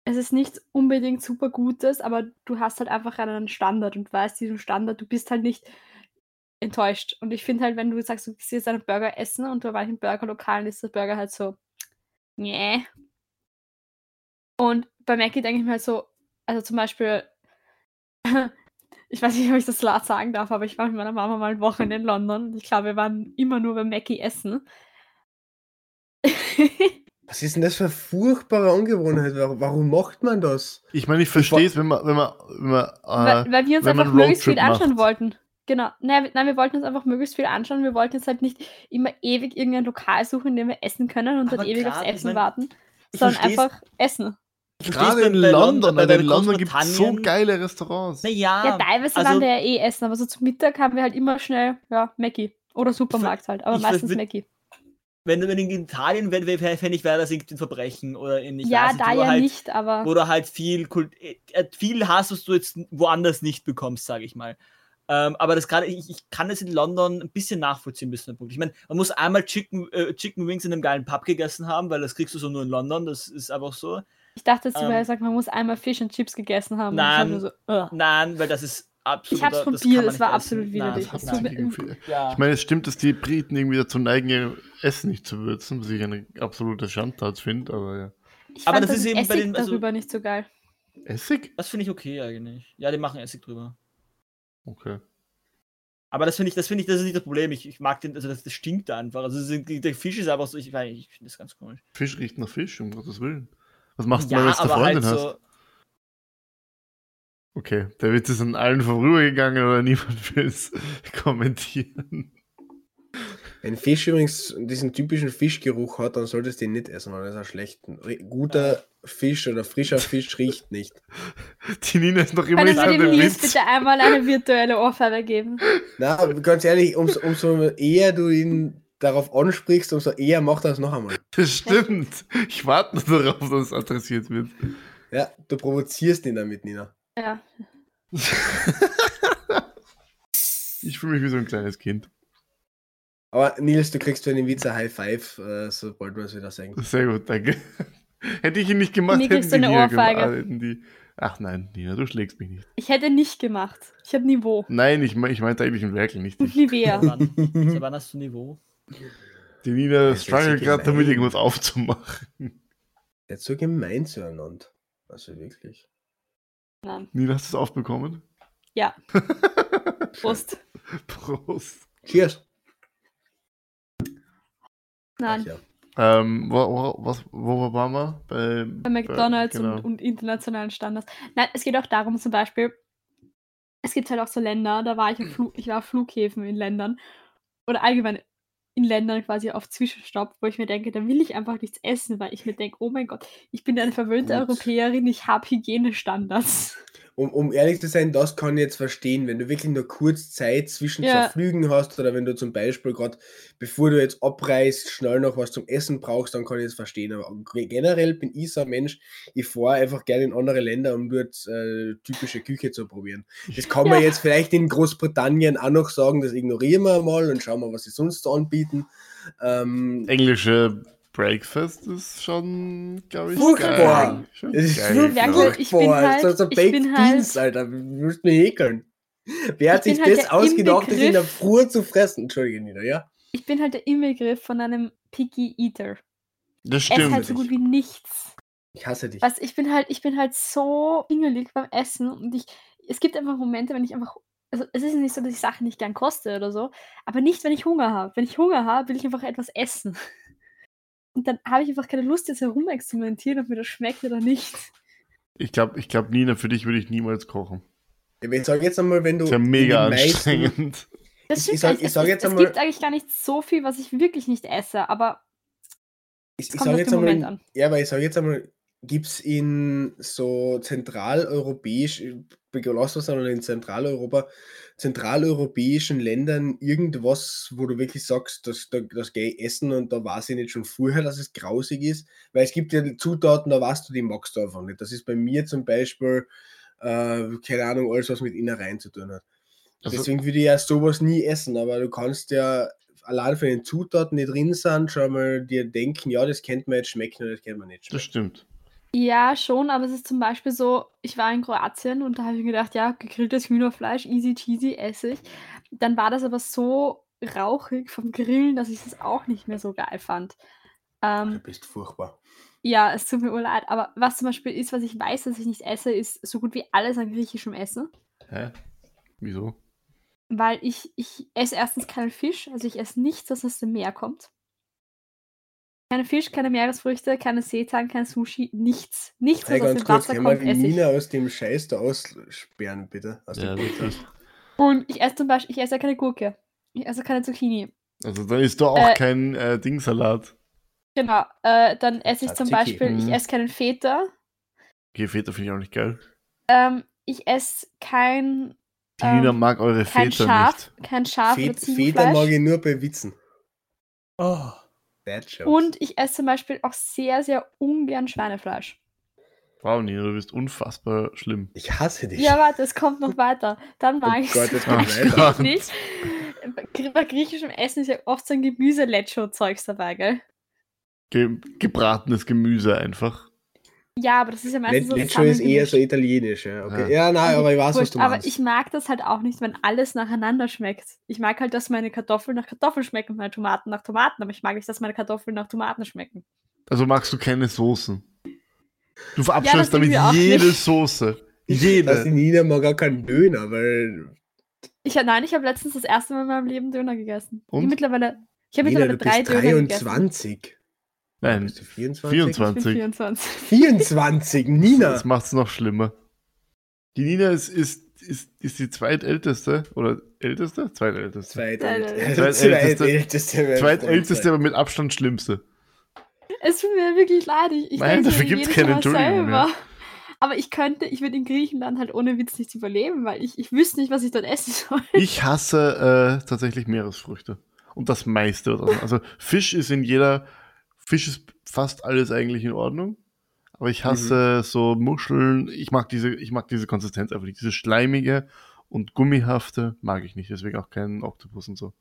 Es ist nichts unbedingt super Gutes, aber du hast halt einfach einen Standard und weißt diesen Standard, du bist halt nicht enttäuscht. Und ich finde halt, wenn du sagst, du gehst jetzt einen Burger essen und bei manchen Burgerlokalen ist der Burger halt so, nee. Und bei Mackie denke ich mir halt so, also zum Beispiel, ich weiß nicht, ob ich das laut sagen darf, aber ich war mit meiner Mama mal ein Wochenende in London. Ich glaube, wir waren immer nur bei Mackie essen. Was ist denn das für eine furchtbare Angewohnheit? Warum, macht man das? Ich meine, ich verstehe es, wenn man, wenn man, wenn man, weil, äh, weil wir uns einfach möglichst viel anschauen macht. wollten. Genau. Nein, wir- nein, wir wollten uns einfach möglichst viel anschauen. Wir wollten jetzt halt nicht immer ewig irgendein Lokal suchen, in dem wir essen können und Aber dann ewig aufs grad, ich Essen mein, warten, sondern einfach essen. Gerade in London, bei- Alter, in London gibt es so geile Restaurants. Naja, Ja, teilweise also- waren wir ja eh essen, aber so zum Mittag haben wir halt immer schnell, ja, Mackie. Oder Supermarkt halt, aber meistens würd- Mackie. wenn du wenn in Italien wäre, wär, fände ich, wäre das irgendwie ein Verbrechen oder in ich Ja, weiß nicht, da wo ja halt, nicht, aber. Wo du halt viel, Kult, äh, äh, viel hast, was du jetzt woanders nicht bekommst, sage ich mal. Ähm, aber das gerade, ich, ich kann es in London ein bisschen nachvollziehen, bis zu einem Punkt. Ich meine, man muss einmal Chicken, äh, Chicken Wings in einem geilen Pub gegessen haben, weil das kriegst du so nur in London, das ist einfach so. Ich dachte jetzt, Ähm, sagt, man muss einmal Fish and Chips gegessen haben. und Nein. nur so, ugh. Nein, weil das ist absolut. Ich hab's das probiert, es war nicht absolut essen. widerlich. Das Ja. Ich meine, es stimmt, dass die Briten irgendwie dazu neigen, ihr Essen nicht zu würzen, was ich eine absolute Schandtat finde, aber ja. Ich aber fand das ist eben bei Essig den- also- darüber nicht so geil. Essig? Das finde ich okay eigentlich. Ja, die machen Essig drüber. Okay. Aber das finde ich, das finde ich, das ist nicht das Problem. Ich, ich mag den, also das, das stinkt einfach. Also das ist- der Fisch ist einfach so, ich, ich finde das ganz komisch. Fisch riecht nach Fisch, um Gottes Willen. Was machst du, Ja, wenn du eine aber halt Freundin hast? so, Okay, der Witz ist an allen vorübergegangen oder niemand will es kommentieren. Wenn Fisch übrigens diesen typischen Fischgeruch hat, dann solltest du ihn nicht essen, weil das ist ein schlechter. Guter Fisch oder frischer Fisch riecht nicht. Die Nina ist noch immer Können nicht an dem Witz. bitte einmal eine virtuelle Ohrfeige geben? Na, ganz ehrlich, umso, umso eher du ihn darauf ansprichst, umso eher macht er es noch einmal. Das stimmt. Ich warte nur darauf, dass es adressiert wird. Ja, du provozierst ihn damit, Nina. Ja. Ich fühle mich wie so ein kleines Kind. Aber Nils, du kriegst für den Witz ein High Five, äh, sobald wir es wieder sagen. Sehr gut, danke. Hätte ich ihn nicht gemacht, die, du eine Ohrfeige. gemacht, hätten die. Ach nein, Nina, du schlägst mich nicht. Ich hätte nicht gemacht. Ich habe Niveau. Nein, ich, ich meinte eigentlich ein Werkel, nicht Und. Nivea. wann, wann hast du Niveau? Die Nina ist struggelt so gerade damit, irgendwas aufzumachen. Jetzt so gemein zueinander. Also wirklich. Nein. Nina, hast du es aufbekommen? Ja. Prost. Prost. Cheers. Nein. Ach ja. Ähm, wo, wo, was, wo waren wir? Bei, Bei McDonalds genau. und, und internationalen Standards. Nein, es geht auch darum, zum Beispiel, es gibt halt auch so Länder, da war ich auf Flug, ich war auf Flughäfen in Ländern oder allgemein in Ländern quasi auf Zwischenstopp, wo ich mir denke, da will ich einfach nichts essen, weil ich mir denke, oh mein Gott, ich bin eine verwöhnte Gut. Europäerin, ich habe Hygienestandards. Um, um ehrlich zu sein, das kann ich jetzt verstehen, wenn du wirklich nur kurz Zeit zwischen Ja. zwei Flügen hast oder wenn du zum Beispiel gerade, bevor du jetzt abreist, schnell noch was zum Essen brauchst, dann kann ich das verstehen. Aber generell bin ich so ein Mensch, ich fahre einfach gerne in andere Länder, um dort äh, typische Küche zu probieren. Das kann man Ja. jetzt vielleicht in Großbritannien auch noch sagen, das ignorieren wir mal und schauen wir, was sie sonst so anbieten. Ähm, Englische Breakfast ist schon, glaube ich, Furchtbar. geil. Ist geil, wirklich- ich bin Boah, halt- so, so ich Baked bin halt- Beans, Alter. Du wirst mich häkeln. Wer hat Ich sich bin halt das der ausgedacht, das in der Früh zu fressen? Entschuldige, Nina, ja? Ich bin halt der Inbegriff von einem Picky Eater. Das Ich esse stimmt. halt so gut wie nichts. Ich hasse dich. Was, ich bin halt, ich bin halt so pingelig beim Essen und ich, es gibt einfach Momente, wenn ich einfach, also es ist nicht so, dass ich Sachen nicht gern koste oder so, aber nicht, wenn ich Hunger habe. Wenn ich Hunger habe, will ich einfach etwas essen. Und dann habe ich einfach keine Lust, jetzt herumexperimentieren, ob mir das schmeckt oder nicht. Ich glaube, ich glaub, Nina, für dich würde ich niemals kochen. Ich sage jetzt einmal, wenn du. Das ist ja mega in anstrengend. Das stimmt, ich sag- es- ich es, sag es, jetzt es einmal- gibt eigentlich gar nicht so viel, was ich wirklich nicht esse, aber Ich, es ich sage jetzt einmal. an. Ja, aber ich sage jetzt einmal, gibt es in so zentraleuropäisch, uns einmal in Zentraleuropa, zentraleuropäischen Ländern irgendwas, wo du wirklich sagst, dass da das gehe ich essen und da weiß ich nicht schon vorher, dass es grausig ist, weil es gibt ja Zutaten, da weißt du, die magst du einfach nicht. Das ist bei mir zum Beispiel, äh, keine Ahnung, alles, was mit Innereien zu tun hat. Also, Deswegen würde ich ja sowas nie essen, aber du kannst ja allein von den Zutaten, die drin sind, schon mal dir denken, ja, das könnte mir jetzt schmecken oder das könnte mir nicht das schmecken. stimmt. Ja, schon, aber es ist zum Beispiel so, ich war in Kroatien und da habe ich mir gedacht, ja, gegrilltes Hühnerfleisch, easy cheesy, esse ich. Dann war das aber so rauchig vom Grillen, dass ich das auch nicht mehr so geil fand. Du Ähm, bist furchtbar. ja, es tut mir urleid, aber was zum Beispiel ist, was ich weiß, dass ich nicht esse, ist so gut wie alles an griechischem Essen. Hä? Wieso? Weil ich, ich esse erstens keinen Fisch, also ich esse nichts, was aus dem Meer kommt. Keine Fisch, keine Meeresfrüchte, keine Seetang, kein Sushi, nichts. Nichts, Hey, was aus ganz dem kurz, Wasser wir kommt, die esse ich. Nina aus dem Scheiß da aussperren, bitte? Aus Ja. Und ich esse zum Beispiel, ich esse ja keine Gurke. Ich esse keine Zucchini. Also dann ist da auch Äh, kein äh, Dingsalat. Genau. Äh, dann esse ich zum. Beispiel, ich Mhm. esse keinen Feta. Okay, Feta finde ich auch nicht geil. Ähm, ich esse kein, Die Ähm, Nina mag eure kein Feta Schaf, nicht. kein Schaf oder Feta, Feta Ziegenfleisch. mag ich nur bei Witzen. Oh. Bad Jokes. Und ich esse zum Beispiel auch sehr, sehr ungern Schweinefleisch. Wow, Nina, du bist unfassbar schlimm. ich hasse dich. Ja, warte, es kommt noch weiter. Dann mag Oh ich Gott, es nicht. Bei- Bei griechischem Essen ist ja oft so ein Gemüse-Lecho-Zeugs dabei, gell? Ge gebratenes Gemüse einfach. Ja, aber das ist ja meistens Let- so ist eher so italienisch, ja. Okay. Ja. Ja, nein, aber ich weiß, was du aber meinst. ich mag das halt auch nicht, wenn alles nacheinander schmeckt. Ich mag halt, dass meine Kartoffeln nach Kartoffeln schmecken und meine Tomaten nach Tomaten, aber ich mag nicht, dass meine Kartoffeln nach Tomaten schmecken. Also magst du keine Soßen. Du das verabscheust damit irgendwie auch jede nicht. Soße. Dass die Jede. Nina mag gar keinen Döner, weil Ich, nein, ich habe letztens das erste Mal in meinem Leben Döner gegessen. Ich Und? habe mittlerweile, ich habe mittlerweile du drei bist Döner gegessen. 23. Nein, Bist du 24? 24. Ich bin 24. 24, Nina. das macht es noch schlimmer. Die Nina ist, ist, ist, ist die zweitälteste oder älteste? Zweitälteste. Zweitälteste. Zweitälteste. Zweitälteste. Zweitälteste, aber mit Abstand schlimmste. Es tut mir wirklich leid. Ich, ich Nein, dafür gibt's jedes keine Entschuldigung mehr. Aber ich könnte, ich würde in Griechenland halt ohne Witz nicht überleben, weil ich, ich wüsste nicht, was ich dort essen soll. Ich hasse äh, tatsächlich Meeresfrüchte. Und das meiste. Also Fisch ist in jeder, Fisch ist fast alles eigentlich in Ordnung. Aber ich hasse so Muscheln. Ich mag diese, ich mag diese Konsistenz einfach nicht. Diese schleimige und gummihafte mag ich nicht. Deswegen auch keinen Oktopus und so.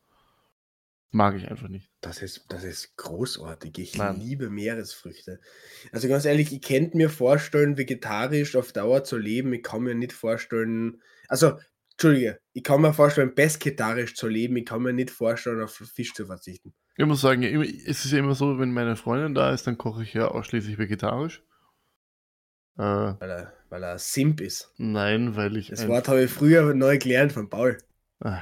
Mag ich einfach nicht. Das ist, das ist großartig. Ich Nein. liebe Meeresfrüchte. Also ganz ehrlich, ich könnte mir vorstellen, vegetarisch auf Dauer zu leben. Ich kann mir nicht vorstellen, also, Entschuldige, ich kann mir vorstellen, pesketarisch zu leben. Ich kann mir nicht vorstellen, auf Fisch zu verzichten. Ich muss sagen, es ist ja immer so, wenn meine Freundin da ist, dann koche ich ja ausschließlich vegetarisch. Äh, Weil er, weil er ein Simp ist. nein, weil ich. Das Wort habe ich früher neu gelernt von Paul. Ah.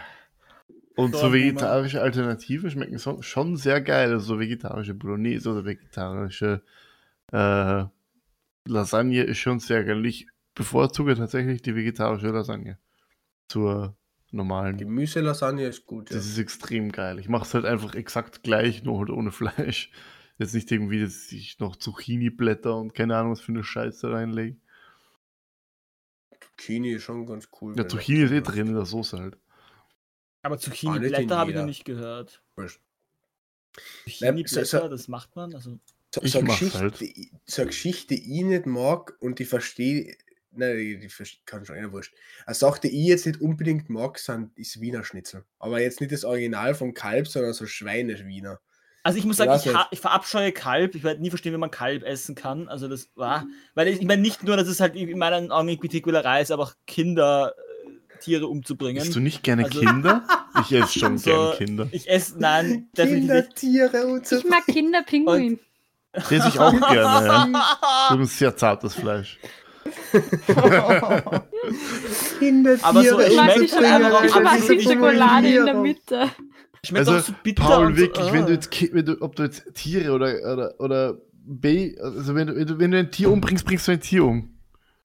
Und So, vegetarische Alternativen schmecken so, schon sehr geil. Also so vegetarische Bolognese oder vegetarische äh, Lasagne ist schon sehr geil. Ich bevorzuge tatsächlich die vegetarische Lasagne zur normalen. Gemüselasagne ist gut. Ja. Das ist extrem geil. Ich mache es halt einfach exakt gleich, nur halt ohne Fleisch. Jetzt nicht irgendwie, dass ich noch Zucchini-Blätter und keine Ahnung, was für eine Scheiße reinlege. Zucchini ist schon ganz cool. Ja, Zucchini ist eh drin in der Soße halt. Aber Zucchini-Blätter habe ich noch nicht gehört. Zucchini-Blätter, so- so- das macht man. Also, So, Ich so, Geschichte, halt. so eine Geschichte, die ich nicht mag und die verstehe, nein, die, die kann schon einer wurscht. Eine Sache, die ich jetzt nicht unbedingt mag, sind, ist Wiener Schnitzel. Aber jetzt nicht das Original vom Kalb, sondern so Schweine-Wiener. also ich muss sagen, ich, ich verabscheue Kalb. Ich werde nie verstehen, wie man Kalb essen kann. Also das war, weil ich, ich meine nicht nur, dass es halt in meinen Augen Tikulerei ist, aber auch Kinder äh, Tiere umzubringen. Isst du nicht gerne Also- Kinder? Ich esse schon So, gern Kinder. Ich esse, nein, definitiv Kinder, nicht. Tiere und so. Ich mag Kinderpinguin. Das esse ich auch gerne, ja. So ein sehr zartes Fleisch. Aber so, schmeckt sie schon einfach so die Schokolade in der Mitte. Schmeckt Also, auch so bitter Paul, wirklich, so, wenn du ah. jetzt, Ki- wenn du, ob du jetzt Tiere oder, oder, oder Ba- also wenn du, wenn du, wenn du ein Tier umbringst, bringst du ein Tier um.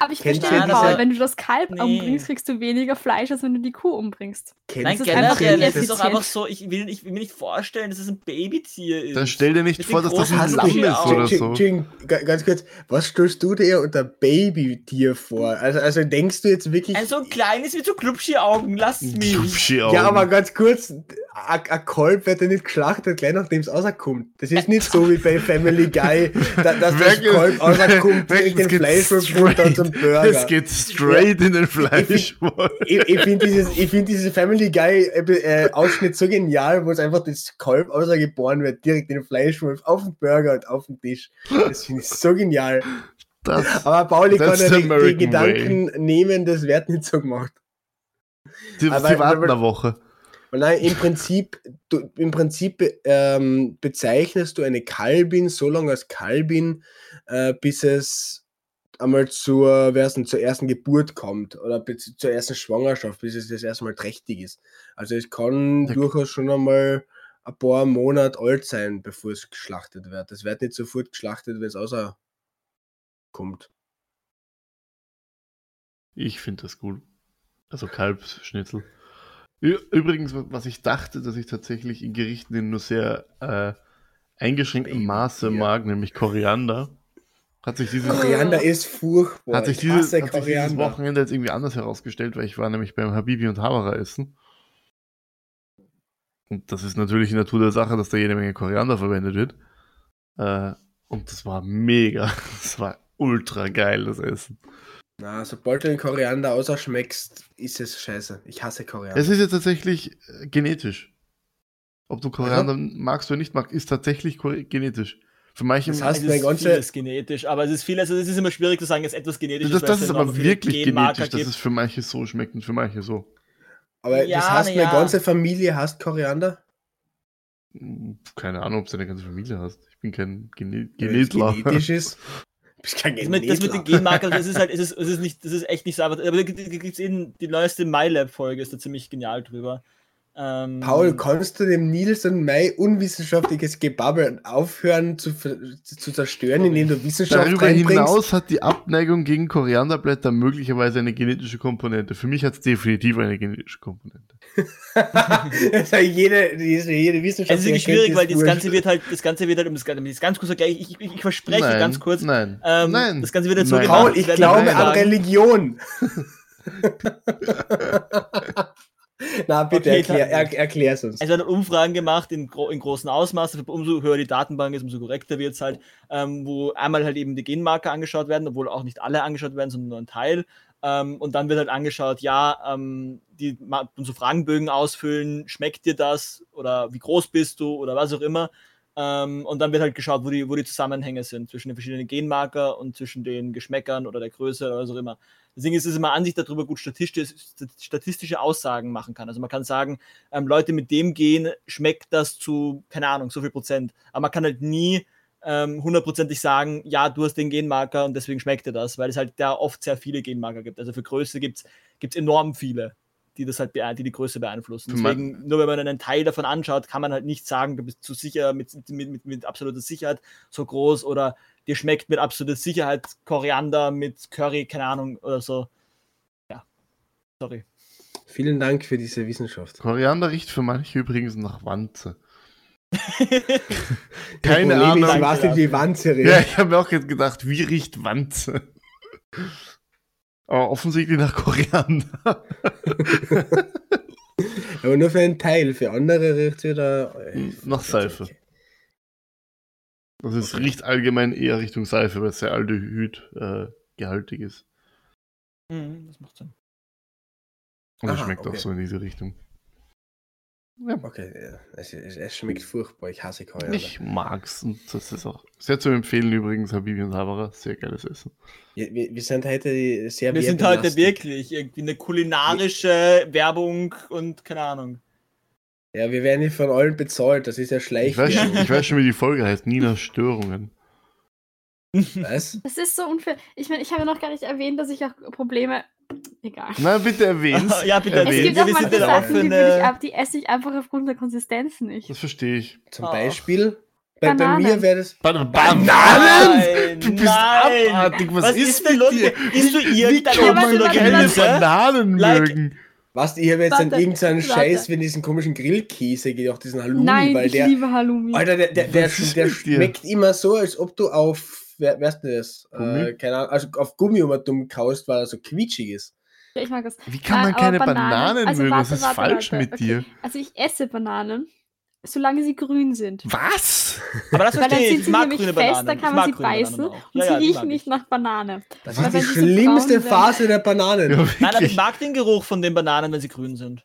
Aber ich Kennt verstehe Paul, wenn du das Kalb Nee. umbringst, kriegst du weniger Fleisch, als wenn du die Kuh umbringst. Kennst Nein, Das generell, es ist doch einfach so, ich will, ich will mir nicht vorstellen, dass es ein Babytier ist. Dann stell dir nicht Mit vor, dass das ein Lamm ist oder so. tsching, ga- ganz kurz, was stellst du dir unter Babytier vor? Also, also denkst du jetzt wirklich. ein so ein kleines wie so Klubschi-Augen, lasst mich. Klubschi-Augen. ja, aber ganz kurz, ein Kalb wird ja nicht geschlachtet, gleich nachdem es rauskommt. Das ist nicht so wie bei Family Guy, da, dass das Kalb rauskommt, den runter und zum straight- Burger. Es geht straight in den Fleischwolf. ich, ich finde dieses, ich find dieses Family Guy äh, so genial, wo es einfach das Kalb außergeboren wird, direkt in den Fleischwolf auf den Burger und auf den Tisch. Das finde ich so genial. Das, Aber Pauli kann ja die, die Gedanken nehmen, das wird nicht so gemacht. die, Aber- die warten eine Woche. Nein, im Prinzip, du, im Prinzip ähm, bezeichnest du eine Kalbin so lange als Kalbin, äh, bis es einmal zur, wer denn, zur ersten Geburt kommt oder zur ersten Schwangerschaft, bis es das erste Mal trächtig ist. Also es kann Ja. durchaus schon einmal ein paar Monate alt sein, bevor es geschlachtet wird. Es wird nicht sofort geschlachtet, wenn es außer kommt. Ich finde das gut. Also Kalbsschnitzel. Übrigens, was ich dachte, dass ich tatsächlich in Gerichten in nur sehr äh, eingeschränktem Maße ja. mag, nämlich Koriander, hat sich dieses, Koriander ist furchtbar. hat sich Ich dieses, hat sich dieses Wochenende jetzt irgendwie anders herausgestellt, weil ich war nämlich beim Habibi und Havara essen. Und das ist natürlich die Natur der Sache, dass da jede Menge Koriander verwendet wird. Äh, und das war mega. Das war ultra geil, das Essen. Na, sobald du den Koriander außerschmeckst, ist es scheiße. Ich hasse Koriander. Es ist ja tatsächlich äh, genetisch. Ob du Koriander magst oder nicht magst, ist tatsächlich genetisch. Für manche. Das Es heißt, ist meine ganze- vieles genetisch, aber es ist viel, also es ist immer schwierig zu sagen, es ist etwas genetisch. das, weil das es ist aber wirklich genetisch, dass es für manche so schmeckt und für manche so. Aber Ja, das heißt, meine ja. ganze Familie hasst Koriander? Hm, Keine Ahnung, ob du eine ganze Familie hast. Ich bin kein Gene es Genetler. genetisch ist. bist kein Das mit, das mit den. Genmarkern, das ist halt, es ist, es ist nicht, das ist echt nicht so einfach. Aber da gibt es eben die neueste MyLab-Folge, ist da ziemlich genial drüber. Ähm, Paul, kannst du dem Nils und Mai unwissenschaftliches Gebabbel aufhören zu, zu zerstören, indem du Wissenschaft Darüber reinbringst? hinaus hat die Abneigung gegen Korianderblätter möglicherweise eine genetische Komponente. Für mich hat es definitiv eine genetische Komponente. Also jede, diese, jede Wissenschaft. Es ist wirklich schwierig, weil das Ganze wird halt, das Ganze wird halt, um das, um das ganz kurz erklären, ich, ich, ich verspreche Nein, ganz kurz, Nein. ähm, nein. das Ganze wird halt so Nein. gemacht. Paul, ich glaube an Religion. Na, bitte Okay, erklär, er, erklär's uns. Es werden Umfragen gemacht in, gro in großen Ausmaßen, umso höher die Datenbank ist, umso korrekter wird es halt, ähm, wo einmal halt eben die Genmarker angeschaut werden, obwohl auch nicht alle angeschaut werden, sondern nur ein Teil. Ähm, und dann wird halt angeschaut, ja, ähm, die so Fragenbögen ausfüllen, schmeckt dir das oder wie groß bist du oder was auch immer. Ähm, und dann wird halt geschaut, wo die, wo die Zusammenhänge sind zwischen den verschiedenen Genmarker und zwischen den Geschmäckern oder der Größe oder was auch immer. Deswegen ist es immer an sich darüber gut statistisch, statistische Aussagen machen kann. Also man kann sagen, ähm, Leute mit dem Gen schmeckt das zu, keine Ahnung, so viel Prozent. Aber man kann halt nie ähm, hundertprozentig sagen, ja, du hast den Genmarker und deswegen schmeckt dir das, weil es halt da oft sehr viele Genmarker gibt. Also für Größe gibt es enorm viele, die das halt die, die Größe beeinflussen. Deswegen, nur wenn man einen Teil davon anschaut, kann man halt nicht sagen, du bist zu sicher, mit, mit, mit, mit absoluter Sicherheit so groß oder dir schmeckt mit absoluter Sicherheit Koriander mit Curry, keine Ahnung, oder so. Ja. Sorry. Vielen Dank für diese Wissenschaft. Koriander riecht für manche übrigens nach Wanze. Keine Ahnung. Was die dafür. Wanze Ja, ich habe mir auch jetzt gedacht, wie riecht Wanze? Aber offensichtlich nach Koriander. Aber nur für einen Teil. Für andere riecht wieder. äh, Nach Seife. Also es riecht allgemein eher Richtung Seife, weil es sehr aldehyd äh, gehaltig ist. Mhm, das macht Sinn. Und es schmeckt auch okay. so in diese Richtung. Ja, Okay, ja. es, es, es schmeckt furchtbar. Ich hasse Koriander. ich mag's und das ist auch sehr zu empfehlen übrigens, Habibi und Havara. Sehr geiles Essen. Wir, wir, wir sind heute sehr Wir sind heute wirklich irgendwie eine kulinarische Werbung und keine Ahnung. Ja, wir werden nicht von allen bezahlt. Das ist ja Ich weiß, schon, ich weiß schon, wie die Folge heißt. Ninas Störungen. Was? Das ist so unfair. Ich meine, ich habe ja noch gar nicht erwähnt, dass ich auch Probleme. Egal. Na, bitte erwähn's. Ja, bitte Es erwähnt. gibt Wir auch ja Sachen, offene- die, ab, die esse ich einfach aufgrund der Konsistenz nicht. Das verstehe ich. Zum Oh. Beispiel? Bei, bei Bananen. mir wäre das. Bananen! Nein, Du bist nein. abartig. Was, Was ist ist denn mit los? du Wie irgendein kann Obst man oder keine? Bananen Like- mögen? Was, ich habe jetzt an Warte, irgendeinen warte. Scheiß, wenn diesen komischen Grillkäse gedacht, diesen Halloumi, Nein, weil ich der. liebe Halloumi. Alter, der, der, der, der dir? schmeckt immer so, als ob du auf. Wer, wer ist denn das? Gummi? Äh, keine Ahnung, also auf Gummi um dumm kaust, weil er so quietschig ist. Ja, ich mag das. Wie kann Nein, man keine aber Bananen, Also mögen? Was warte, ist warte, falsch warte. mit Okay. dir? Also ich esse Bananen, solange sie grün sind. Was? Aber das verstehe ich. sind Ich sie mag nämlich grüne fest, Bananen. dann kann Ich man sie mag beißen Bananen und Ja, sie ja, die riechen mag ich. nicht nach Banane. Das Aber ist die sie schlimmste Phase der Bananen. Ja, Nein, aber ich mag den Geruch von den Bananen, wenn sie grün sind.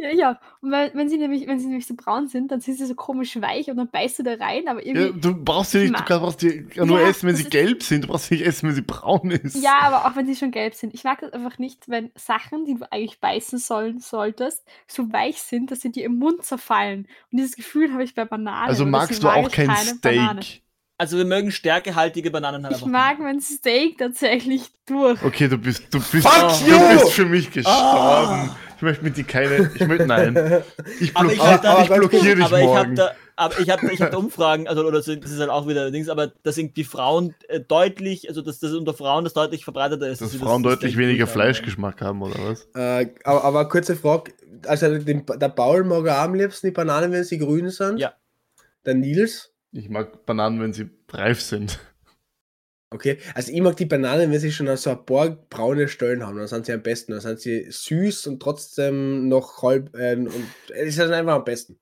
Ja, ja. Und weil, wenn sie nämlich, wenn sie nämlich so braun sind, dann sind sie so komisch weich und dann beißt du da rein, aber Ja, irgendwie. du brauchst sie nicht, du brauchst die nur Ja, essen, wenn sie ist- gelb sind. Du brauchst sie nicht essen, wenn sie braun ist. Ja, aber auch wenn sie schon gelb sind. Ich mag das einfach nicht, wenn Sachen, die du eigentlich beißen sollen solltest, so weich sind, dass sie dir im Mund zerfallen. Und dieses Gefühl habe ich bei Bananen. Also magst du auch kein keine Banane. Steak. Also wir mögen stärkehaltige Bananen halt Ich mag mein Steak tatsächlich durch. Okay, du bist, du bist, Fuck du you! bist für mich gestorben. Ich möchte mit dir keine, ich möchte, nein. Ich, Aber block, ich ich, hab da- ich blockiere dich aber ich habe morgen. da, aber ich habe ich hab da Umfragen, also oder so, das ist halt auch wieder Dings, aber dass irgendwie Frauen äh, deutlich, also dass das unter Frauen das deutlich verbreiteter ist. Dass sie Frauen das deutlich Steak weniger. Fleischgeschmack haben, oder was? Äh, aber, aber kurze Frage. Also den, der Paul mag auch am liebsten die Bananen, wenn sie grün sind. Ja. Der Nils. Ich mag Bananen, wenn sie reif sind. Okay. Also ich mag die Bananen, wenn sie schon so ein paar braune Stellen haben. Dann sind sie am besten. Dann sind sie süß und trotzdem noch halb. Äh, und es ist dann einfach am besten.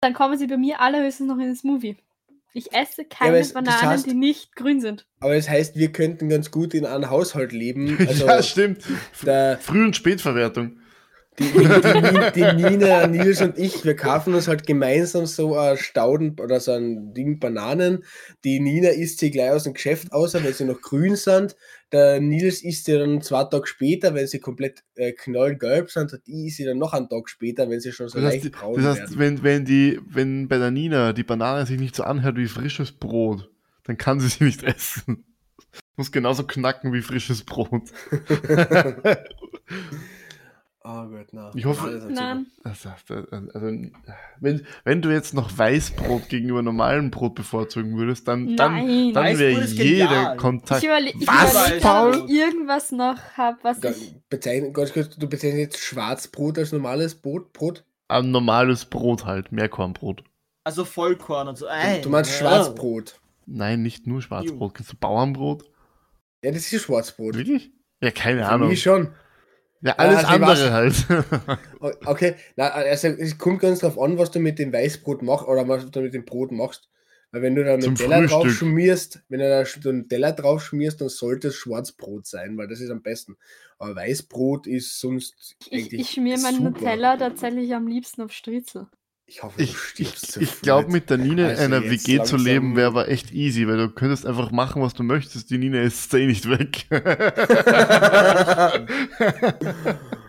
Dann kommen sie bei mir allerhöchstens noch in den Smoothie. Ich esse keine aber es- das Bananen, heißt- die nicht grün sind. Aber das heißt, wir könnten ganz gut in einem Haushalt leben. Also ja, stimmt. der, Früh- und Spätverwertung. Die, die, die, die Nina, Nils und ich, wir kaufen uns halt gemeinsam so ein Stauden oder so ein Ding Bananen. Die Nina isst sie gleich aus dem Geschäft aus, weil sie noch grün sind. Der Nils isst sie dann zwei Tage später, wenn sie komplett äh, knallgelb sind. Und ich isst sie dann noch einen Tag später, wenn sie schon so Das leicht heißt, braun das heißt werden. wenn, wenn, die, wenn bei der Nina die Banane sich nicht so anhört wie frisches Brot, dann kann sie sie nicht essen. Muss genauso knacken wie frisches Brot. Oh Gott, na. Ich hoffe- Nein. Also, also, wenn, wenn du jetzt noch Weißbrot gegenüber normalem Brot bevorzugen würdest, dann, dann, Nein. dann wäre jeder genial. Kontakt. Ich, überle ich Was, überlege gerade, Paul? ob ich irgendwas noch habe, was Ga- ich. Bezeichnen, ganz kurz, du bezeichnest jetzt Schwarzbrot als normales Brot? Brot? Ein normales Brot halt, Meerkornbrot. Also Vollkorn und so. Ey, Du meinst ja. Schwarzbrot. Nein, nicht nur Schwarzbrot. Kennst du Bauernbrot? Ja, das ist Schwarzbrot. Wirklich? Ja, keine Für Ahnung. mich schon. Ja, alles also ich weiß- andere halt. Okay, na, also es kommt ganz drauf an, was du mit dem Weißbrot machst oder was du mit dem Brot machst. Weil wenn du da einen Teller drauf schmierst, wenn du da einen Teller drauf schmierst, dann sollte es Schwarzbrot sein, weil das ist am besten. Aber Weißbrot ist sonst Ich, ich schmier meinen super. Nutella tatsächlich am liebsten auf Stritzel. Ich hoffe, du Ich, stirbst ich, zu ich glaube, mit der Nina Also in einer WG zu langsam- leben, wäre aber echt easy, weil du könntest einfach machen, was du möchtest. Die Nina ist eh nicht weg.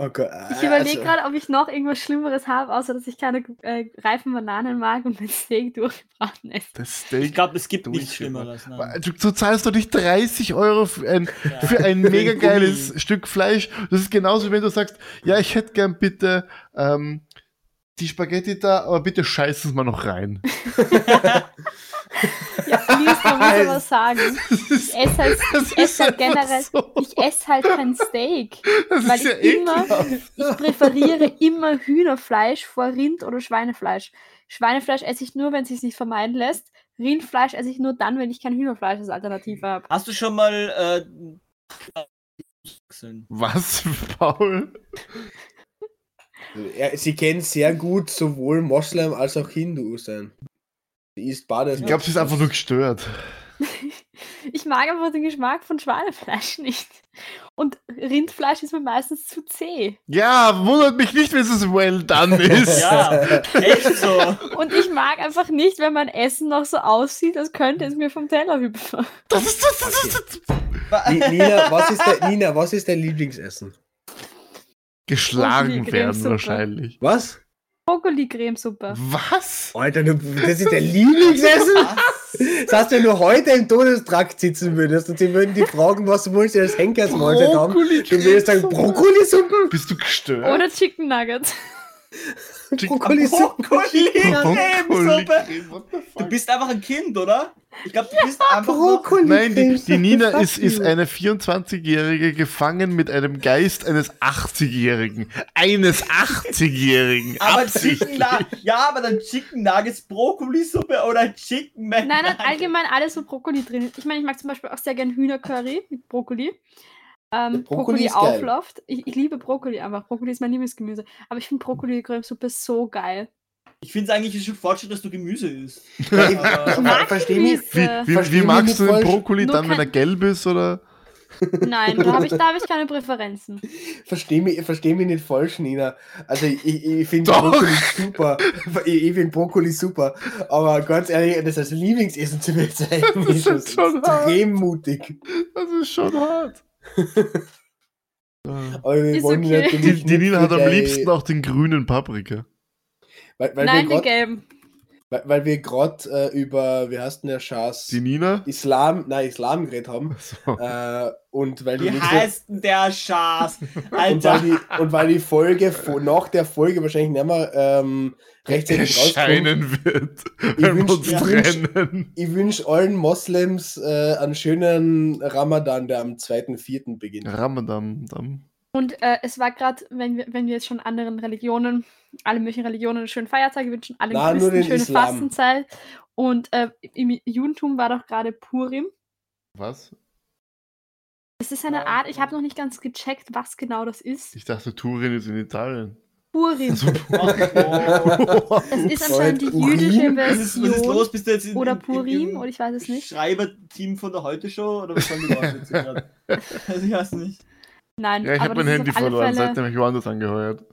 Oh Gott, Ich überlege also- gerade, ob ich noch irgendwas Schlimmeres habe, außer dass ich keine äh, reifen Bananen mag und mein Steak durchgebraten esse. Das Steak. Ich glaube, es gibt nichts. Schlimmeres. Nein. Du, du zahlst doch nicht 30 Euro für ein, Ja. für ein mega geiles Stück Fleisch. Das ist genauso, wenn du sagst, ja, ich hätte gern bitte ähm, die Spaghetti da, aber bitte scheißen es mal noch rein. Ja, Nils, man muss aber sagen, ich esse halt, ich esse halt generell, so. ich esse halt kein Steak. Das weil ist ja ich immer- ekelhaft. Ich präferiere immer Hühnerfleisch vor Rind oder Schweinefleisch. Schweinefleisch esse ich nur, wenn es sich nicht vermeiden lässt. Rindfleisch esse ich nur dann, wenn ich kein Hühnerfleisch als Alternative habe. Hast du schon mal äh? Was, Paul? Sie kennt sehr gut sowohl Moslem als auch Hindu sein. Isst beides. Ich glaube, sie ist einfach nur gestört. Ich mag einfach den Geschmack von Schweinefleisch nicht. Und Rindfleisch ist mir meistens zu zäh. Ja, wundert mich nicht, wenn es well done ist. Ja, echt so. Und ich mag einfach nicht, wenn mein Essen noch so aussieht, als könnte es mir vom Teller hüpfen. Das ist das, das, das, das. Ni- Nina, was ist dein, Nina, was ist dein Lieblingsessen? Geschlagen werden wahrscheinlich. Was? Brokkoli-Cremesuppe. Was? Alter, du, das ist dein Lieblingsessen? Das heißt, wenn du heute im Todestrakt sitzen würdest und sie würden dich fragen, was willst du als Henkersmahlzeit haben, du würdest sagen, Brokkolisuppen? Bist du gestört? Oder Chicken Nuggets. Brokkolisuppen? Brokkoli-Cremesuppe. What the Du bist einfach ein Kind, oder? Ich glaube, du bist einfach noch... Brokkoli Nein, die, die Nina ist, ist eine 24-Jährige gefangen mit einem Geist eines 80-Jährigen. Eines 80-Jährigen. Aber Absichtlich. Chicken ja, aber dann Chicken Nuggets, Brokkoli-Suppe oder Chicken Nein, nein, McNuggets. allgemein alles, wo Brokkoli drin ist. Ich meine, ich mag zum Beispiel auch sehr gern Hühnercurry mit Brokkoli. Ähm, Brokkoli Brokkoli aufläuft. Ich, ich liebe Brokkoli einfach. Brokkoli ist mein Lieblingsgemüse. Aber ich finde Brokkoli-Cremesuppe so geil. Ich finde es eigentlich schon Fortschritt, dass du Gemüse isst. Ja, ich- mag versteh mich. Wie, wie, Versteh wie magst du den falsch. Brokkoli Nur dann, wenn er gelb ist? Oder? Nein, da habe ich, da hab ich keine Präferenzen. Versteh mich, versteh mich nicht falsch, Nina. Also ich, ich, finde. Brokkoli super. Ich, ich finde Brokkoli super. Aber ganz ehrlich, das als Lieblingsessen zu bezeichnen, Das ist ist schon schon hart. extrem mutig. Das ist schon hart. Äh, Aber wir wollen okay. natürlich Die, die nicht Nina hat am liebsten auch den grünen Paprika. Weil, weil Nein, den gelben. Weil, weil wir gerade äh, über, wie heißt denn der Schaß? Die Nina? Islam, nein, Islam geredet haben. So. Äh, und weil die Wie nächste- heißt denn der Schaß? und weil, Alter. die, und weil die Folge vor- nach der Folge wahrscheinlich nicht mehr ähm, rechtzeitig rauskommt, erscheinen wird, wenn wir wünsch- ich wünsch- ich wünsche allen Moslems äh, einen schönen Ramadan, der am 2.4. beginnt. Ramadan. Dann. Und äh, es war gerade, wenn wir, wenn wir jetzt schon anderen Religionen, alle möglichen Religionen einen schönen Feiertag wünschen, allen Na, Christen den schöne Islam. Fastenzeit. Und äh, im Judentum war doch gerade Purim. Was? Das ist eine Ja. Art, ich habe noch nicht ganz gecheckt, was genau das ist. Ich dachte, Turin ist in Italien. Purim. Also, Oh, Das ist anscheinend die jüdische Was ist, was ist Version. los? Bist du jetzt in, Oder Purim, im oder ich weiß es nicht. Schreiberteam von der Heute-Show? Oder was haben die überhaupt jetzt gerade? Also ich weiß nicht. Nein, ja, ich habe mein Handy alle verloren, Fälle- seitdem ich woanders angeheuert.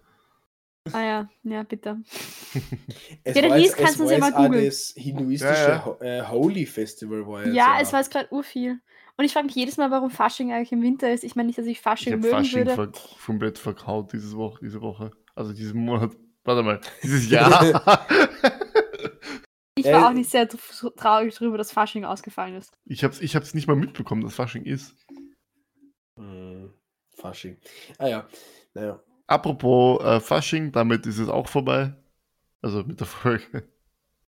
Ah ja, ja, bitte. Es Ja, war hieß, kannst es du war ja mal googeln. Das hinduistische Ja, ja. Äh, Holy Festival war jetzt. Ja, es war jetzt gerade urviel. Und ich frage mich jedes Mal, warum Fasching eigentlich im Winter ist. Ich meine nicht, dass ich Ich Fasching habe mögen Fasching würde. ver komplett verkaut dieses Woche, diese Woche. Also diesen Monat. Warte mal, dieses Jahr. Ich ich Äh, war auch nicht sehr tr- traurig darüber, dass Fasching ausgefallen ist. Ich hab's, ich hab's nicht mal mitbekommen, dass Fasching ist. Hm, Fasching. Ah ja, naja. Apropos äh, Fasching, damit ist es auch vorbei. Also mit der Folge.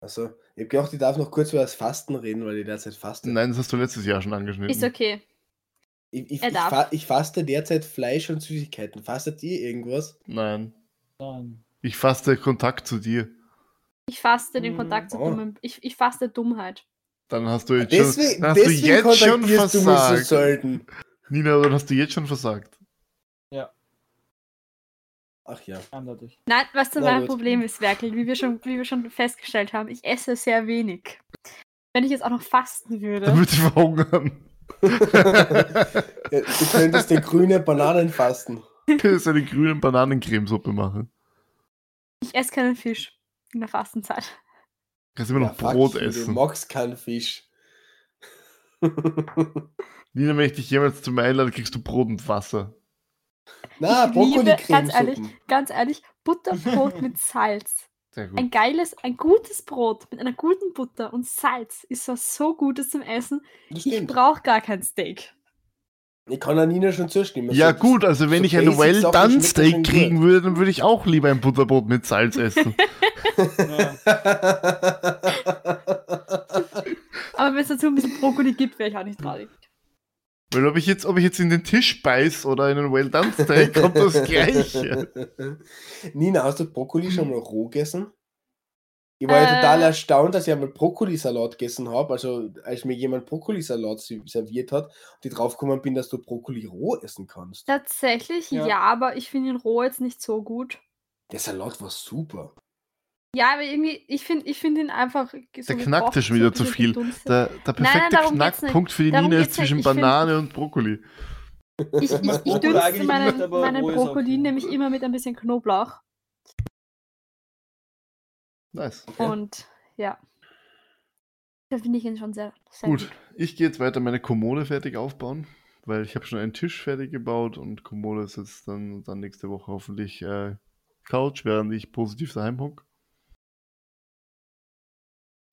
Also, ich habe gedacht, ich darf noch kurz über das Fasten reden, weil ich derzeit faste. Nein, das hast du letztes Jahr schon angeschnitten. Ist okay. Ich, ich, Er ich, darf. fa ich faste derzeit Fleisch und Süßigkeiten. Fastet ihr irgendwas? Nein. Nein. Ich faste Kontakt zu dir. Ich faste den Hm, Kontakt zu oh. dummen. Ich, ich faste Dummheit. Dann hast du jetzt Deswegen, schon, hast du deswegen jetzt schon kontaktierst du mich so versagt. selten. Nina, dann hast du jetzt schon versagt. Ach ja. Eindeutig. Nein, was zu Na mein gut. Problem ist, Werkel, wie wir, schon, wie wir schon festgestellt haben, ich esse sehr wenig. Wenn ich jetzt auch noch fasten würde. Dann würde ich verhungern. Du könntest den grüne Bananen fasten. Du könntest eine grüne Bananencremesuppe machen. Ich esse keinen Fisch in der Fastenzeit. Du kannst immer noch Ja, fuck Brot you, Du essen. magst keinen Fisch. Nina, wenn ich dich jemals zu mir einlade, kriegst du Brot und Wasser. Na, Ich liebe, ganz ehrlich, ganz ehrlich, Butterbrot mit Salz. Sehr gut. Ein geiles, ein gutes Brot mit einer guten Butter und Salz ist was so Gutes zum Essen. Ich brauche gar kein Steak. Ich kann an Nina schon zustimmen. Ja So- gut, also wenn so ich ein well done Steak kriegen würde, dann würde ich auch lieber ein Butterbrot mit Salz essen. Aber wenn es dazu ein bisschen Brokkoli gibt, wäre ich auch nicht traurig. Weil ob ich jetzt, ob ich jetzt in den Tisch beiß oder in einen well done Steak, kommt das Gleiche. Nina, hast du Brokkoli schon mal roh gegessen? Ich war ja Äh. total erstaunt, dass ich einmal Brokkolisalat gegessen habe. Also, als mir jemand Brokkolisalat serviert hat und ich draufgekommen bin, dass du Brokkoli roh essen kannst. Tatsächlich, ja, Ja. aber ich finde ihn roh jetzt nicht so gut. Der Salat war super. Ja, aber irgendwie, ich finde ich find ihn einfach. So Der knackt ja schon wieder zu viel. Der, der nein, perfekte darum geht's Knackpunkt für die Darum Nina ist zwischen Ich find- Banane und Brokkoli. Ich, ich, ich, dünste meinen, meinen Brokkoli nämlich immer mit ein bisschen Knoblauch. Nice. Okay. Und ja. Da finde ich ihn schon sehr, sehr Gut, gut. ich gehe jetzt weiter meine Kommode fertig aufbauen, weil ich habe schon einen Tisch fertig gebaut und Kommode ist jetzt dann, dann nächste Woche hoffentlich äh, Couch, während ich positiv daheim hock.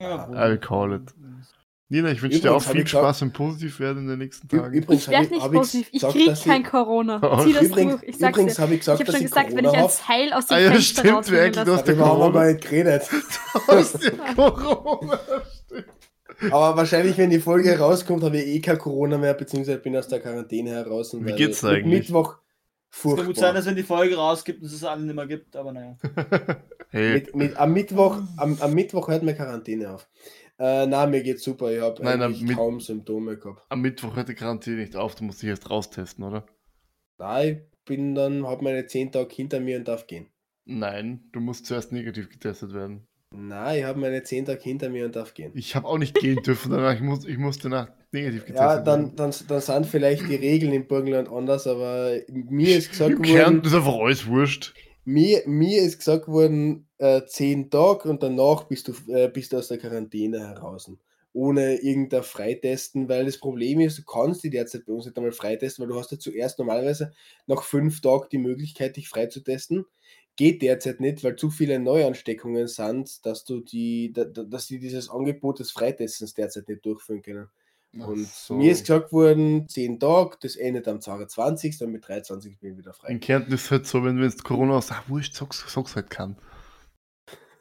Ja, I'll call it. Nina, ich wünsche dir auch viel ich gesagt- Spaß und positiv werden in den nächsten Tagen. Übrigens Ich werde nicht ich positiv. Ich gesagt, krieg dass kein ich- Corona. Oh, Zieh das Übrigens, durch. Ich sag's übrigens dir. habe ich Ich gesagt, habe dass schon ich gesagt, wenn Corona ich ein habe. Seil aus dem Ah ja, Fenster stimmt, du lasse. hast ja Darüber haben wir Corona. mal nicht geredet. Aus dem Corona. Stimmt. Aber wahrscheinlich, wenn die Folge rauskommt, habe ich eh kein Corona mehr, beziehungsweise bin aus der Quarantäne heraus. und Wie geht's eigentlich? Mittwoch Es kann gut sein, furchtbar. dass wenn die Folge rausgibt und es es allen nicht mehr gibt, aber naja. Hey, Mit, mit, am, Mittwoch, am, am Mittwoch hört meine Quarantäne auf. Äh, nein, mir geht's super. Ich habe kaum Symptome gehabt. am Mittwoch hört die Quarantäne nicht auf, du musst dich erst raustesten, oder? Nein, ich bin dann, habe meine 10 Tage hinter mir und darf gehen. Nein, du musst zuerst negativ getestet werden. Nein, ich habe meine 10 Tage hinter mir und darf gehen. Ich habe auch nicht gehen dürfen, danach, ich, muss, ich musste nach negativ getestet Ja, dann, dann, dann sind vielleicht die Regeln im Burgenland anders, aber mir ist gesagt Im worden, Kärnten ist einfach alles wurscht. mir, mir ist gesagt worden, äh, 10 Tage und danach bist du, äh, bist du aus der Quarantäne heraus. Ohne irgendein Freitesten, weil das Problem ist, du kannst die derzeit bei uns nicht einmal freitesten, weil du hast ja zuerst normalerweise nach fünf Tagen die Möglichkeit, dich freizutesten. Geht derzeit nicht, weil zu viele Neuansteckungen sind, dass du die, da, da- dass die dieses Angebot des Freitestens derzeit nicht durchführen können. Und Ach so. mir ist gesagt worden, 10 Tage, das endet am 22. und mit 23 bin ich wieder frei. In Kärnten ist es halt so, wenn du jetzt Corona hast, ah, wurscht, sag's, sag's halt kann.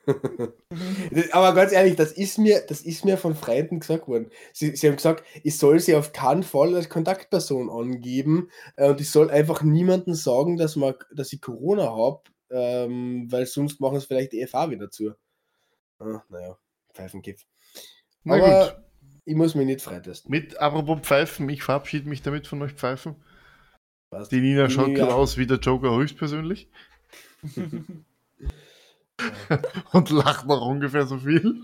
Aber ganz ehrlich, das ist mir, das ist mir von Freunden gesagt worden. Sie, sie haben gesagt, ich soll sie auf keinen Fall als Kontaktperson angeben äh, und ich soll einfach niemandem sagen, dass, man, dass ich Corona habe, ähm, weil sonst machen es vielleicht die EFA wieder zu. Ah, naja, Pfeifengift. Na Aber gut. Ich muss mich nicht freitesten. Mit, apropos Pfeifen, ich verabschiede mich damit von euch Pfeifen. Passt. Die Nina schaut Ja. gerade aus wie der Joker höchstpersönlich und lacht noch ungefähr so viel.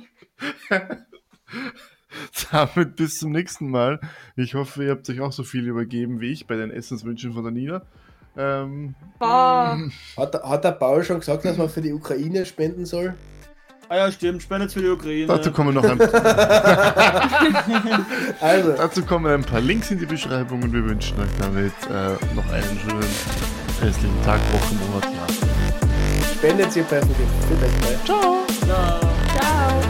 Damit bis zum nächsten Mal. Ich hoffe, ihr habt euch auch so viel übergeben wie ich bei den Essenswünschen von der Nina. Ähm. Hat, der- hat der Paul schon gesagt, dass man für die Ukraine spenden soll? Ah ja, stimmt, spendet für die Ukraine. dazu, kommen noch ein, Also, dazu kommen ein paar Links in die Beschreibung und wir wünschen euch damit äh, noch einen schönen restlichen Tag, Woche, Monat, Jahr. spendet ihr bye. Ciao! Ja. Ciao.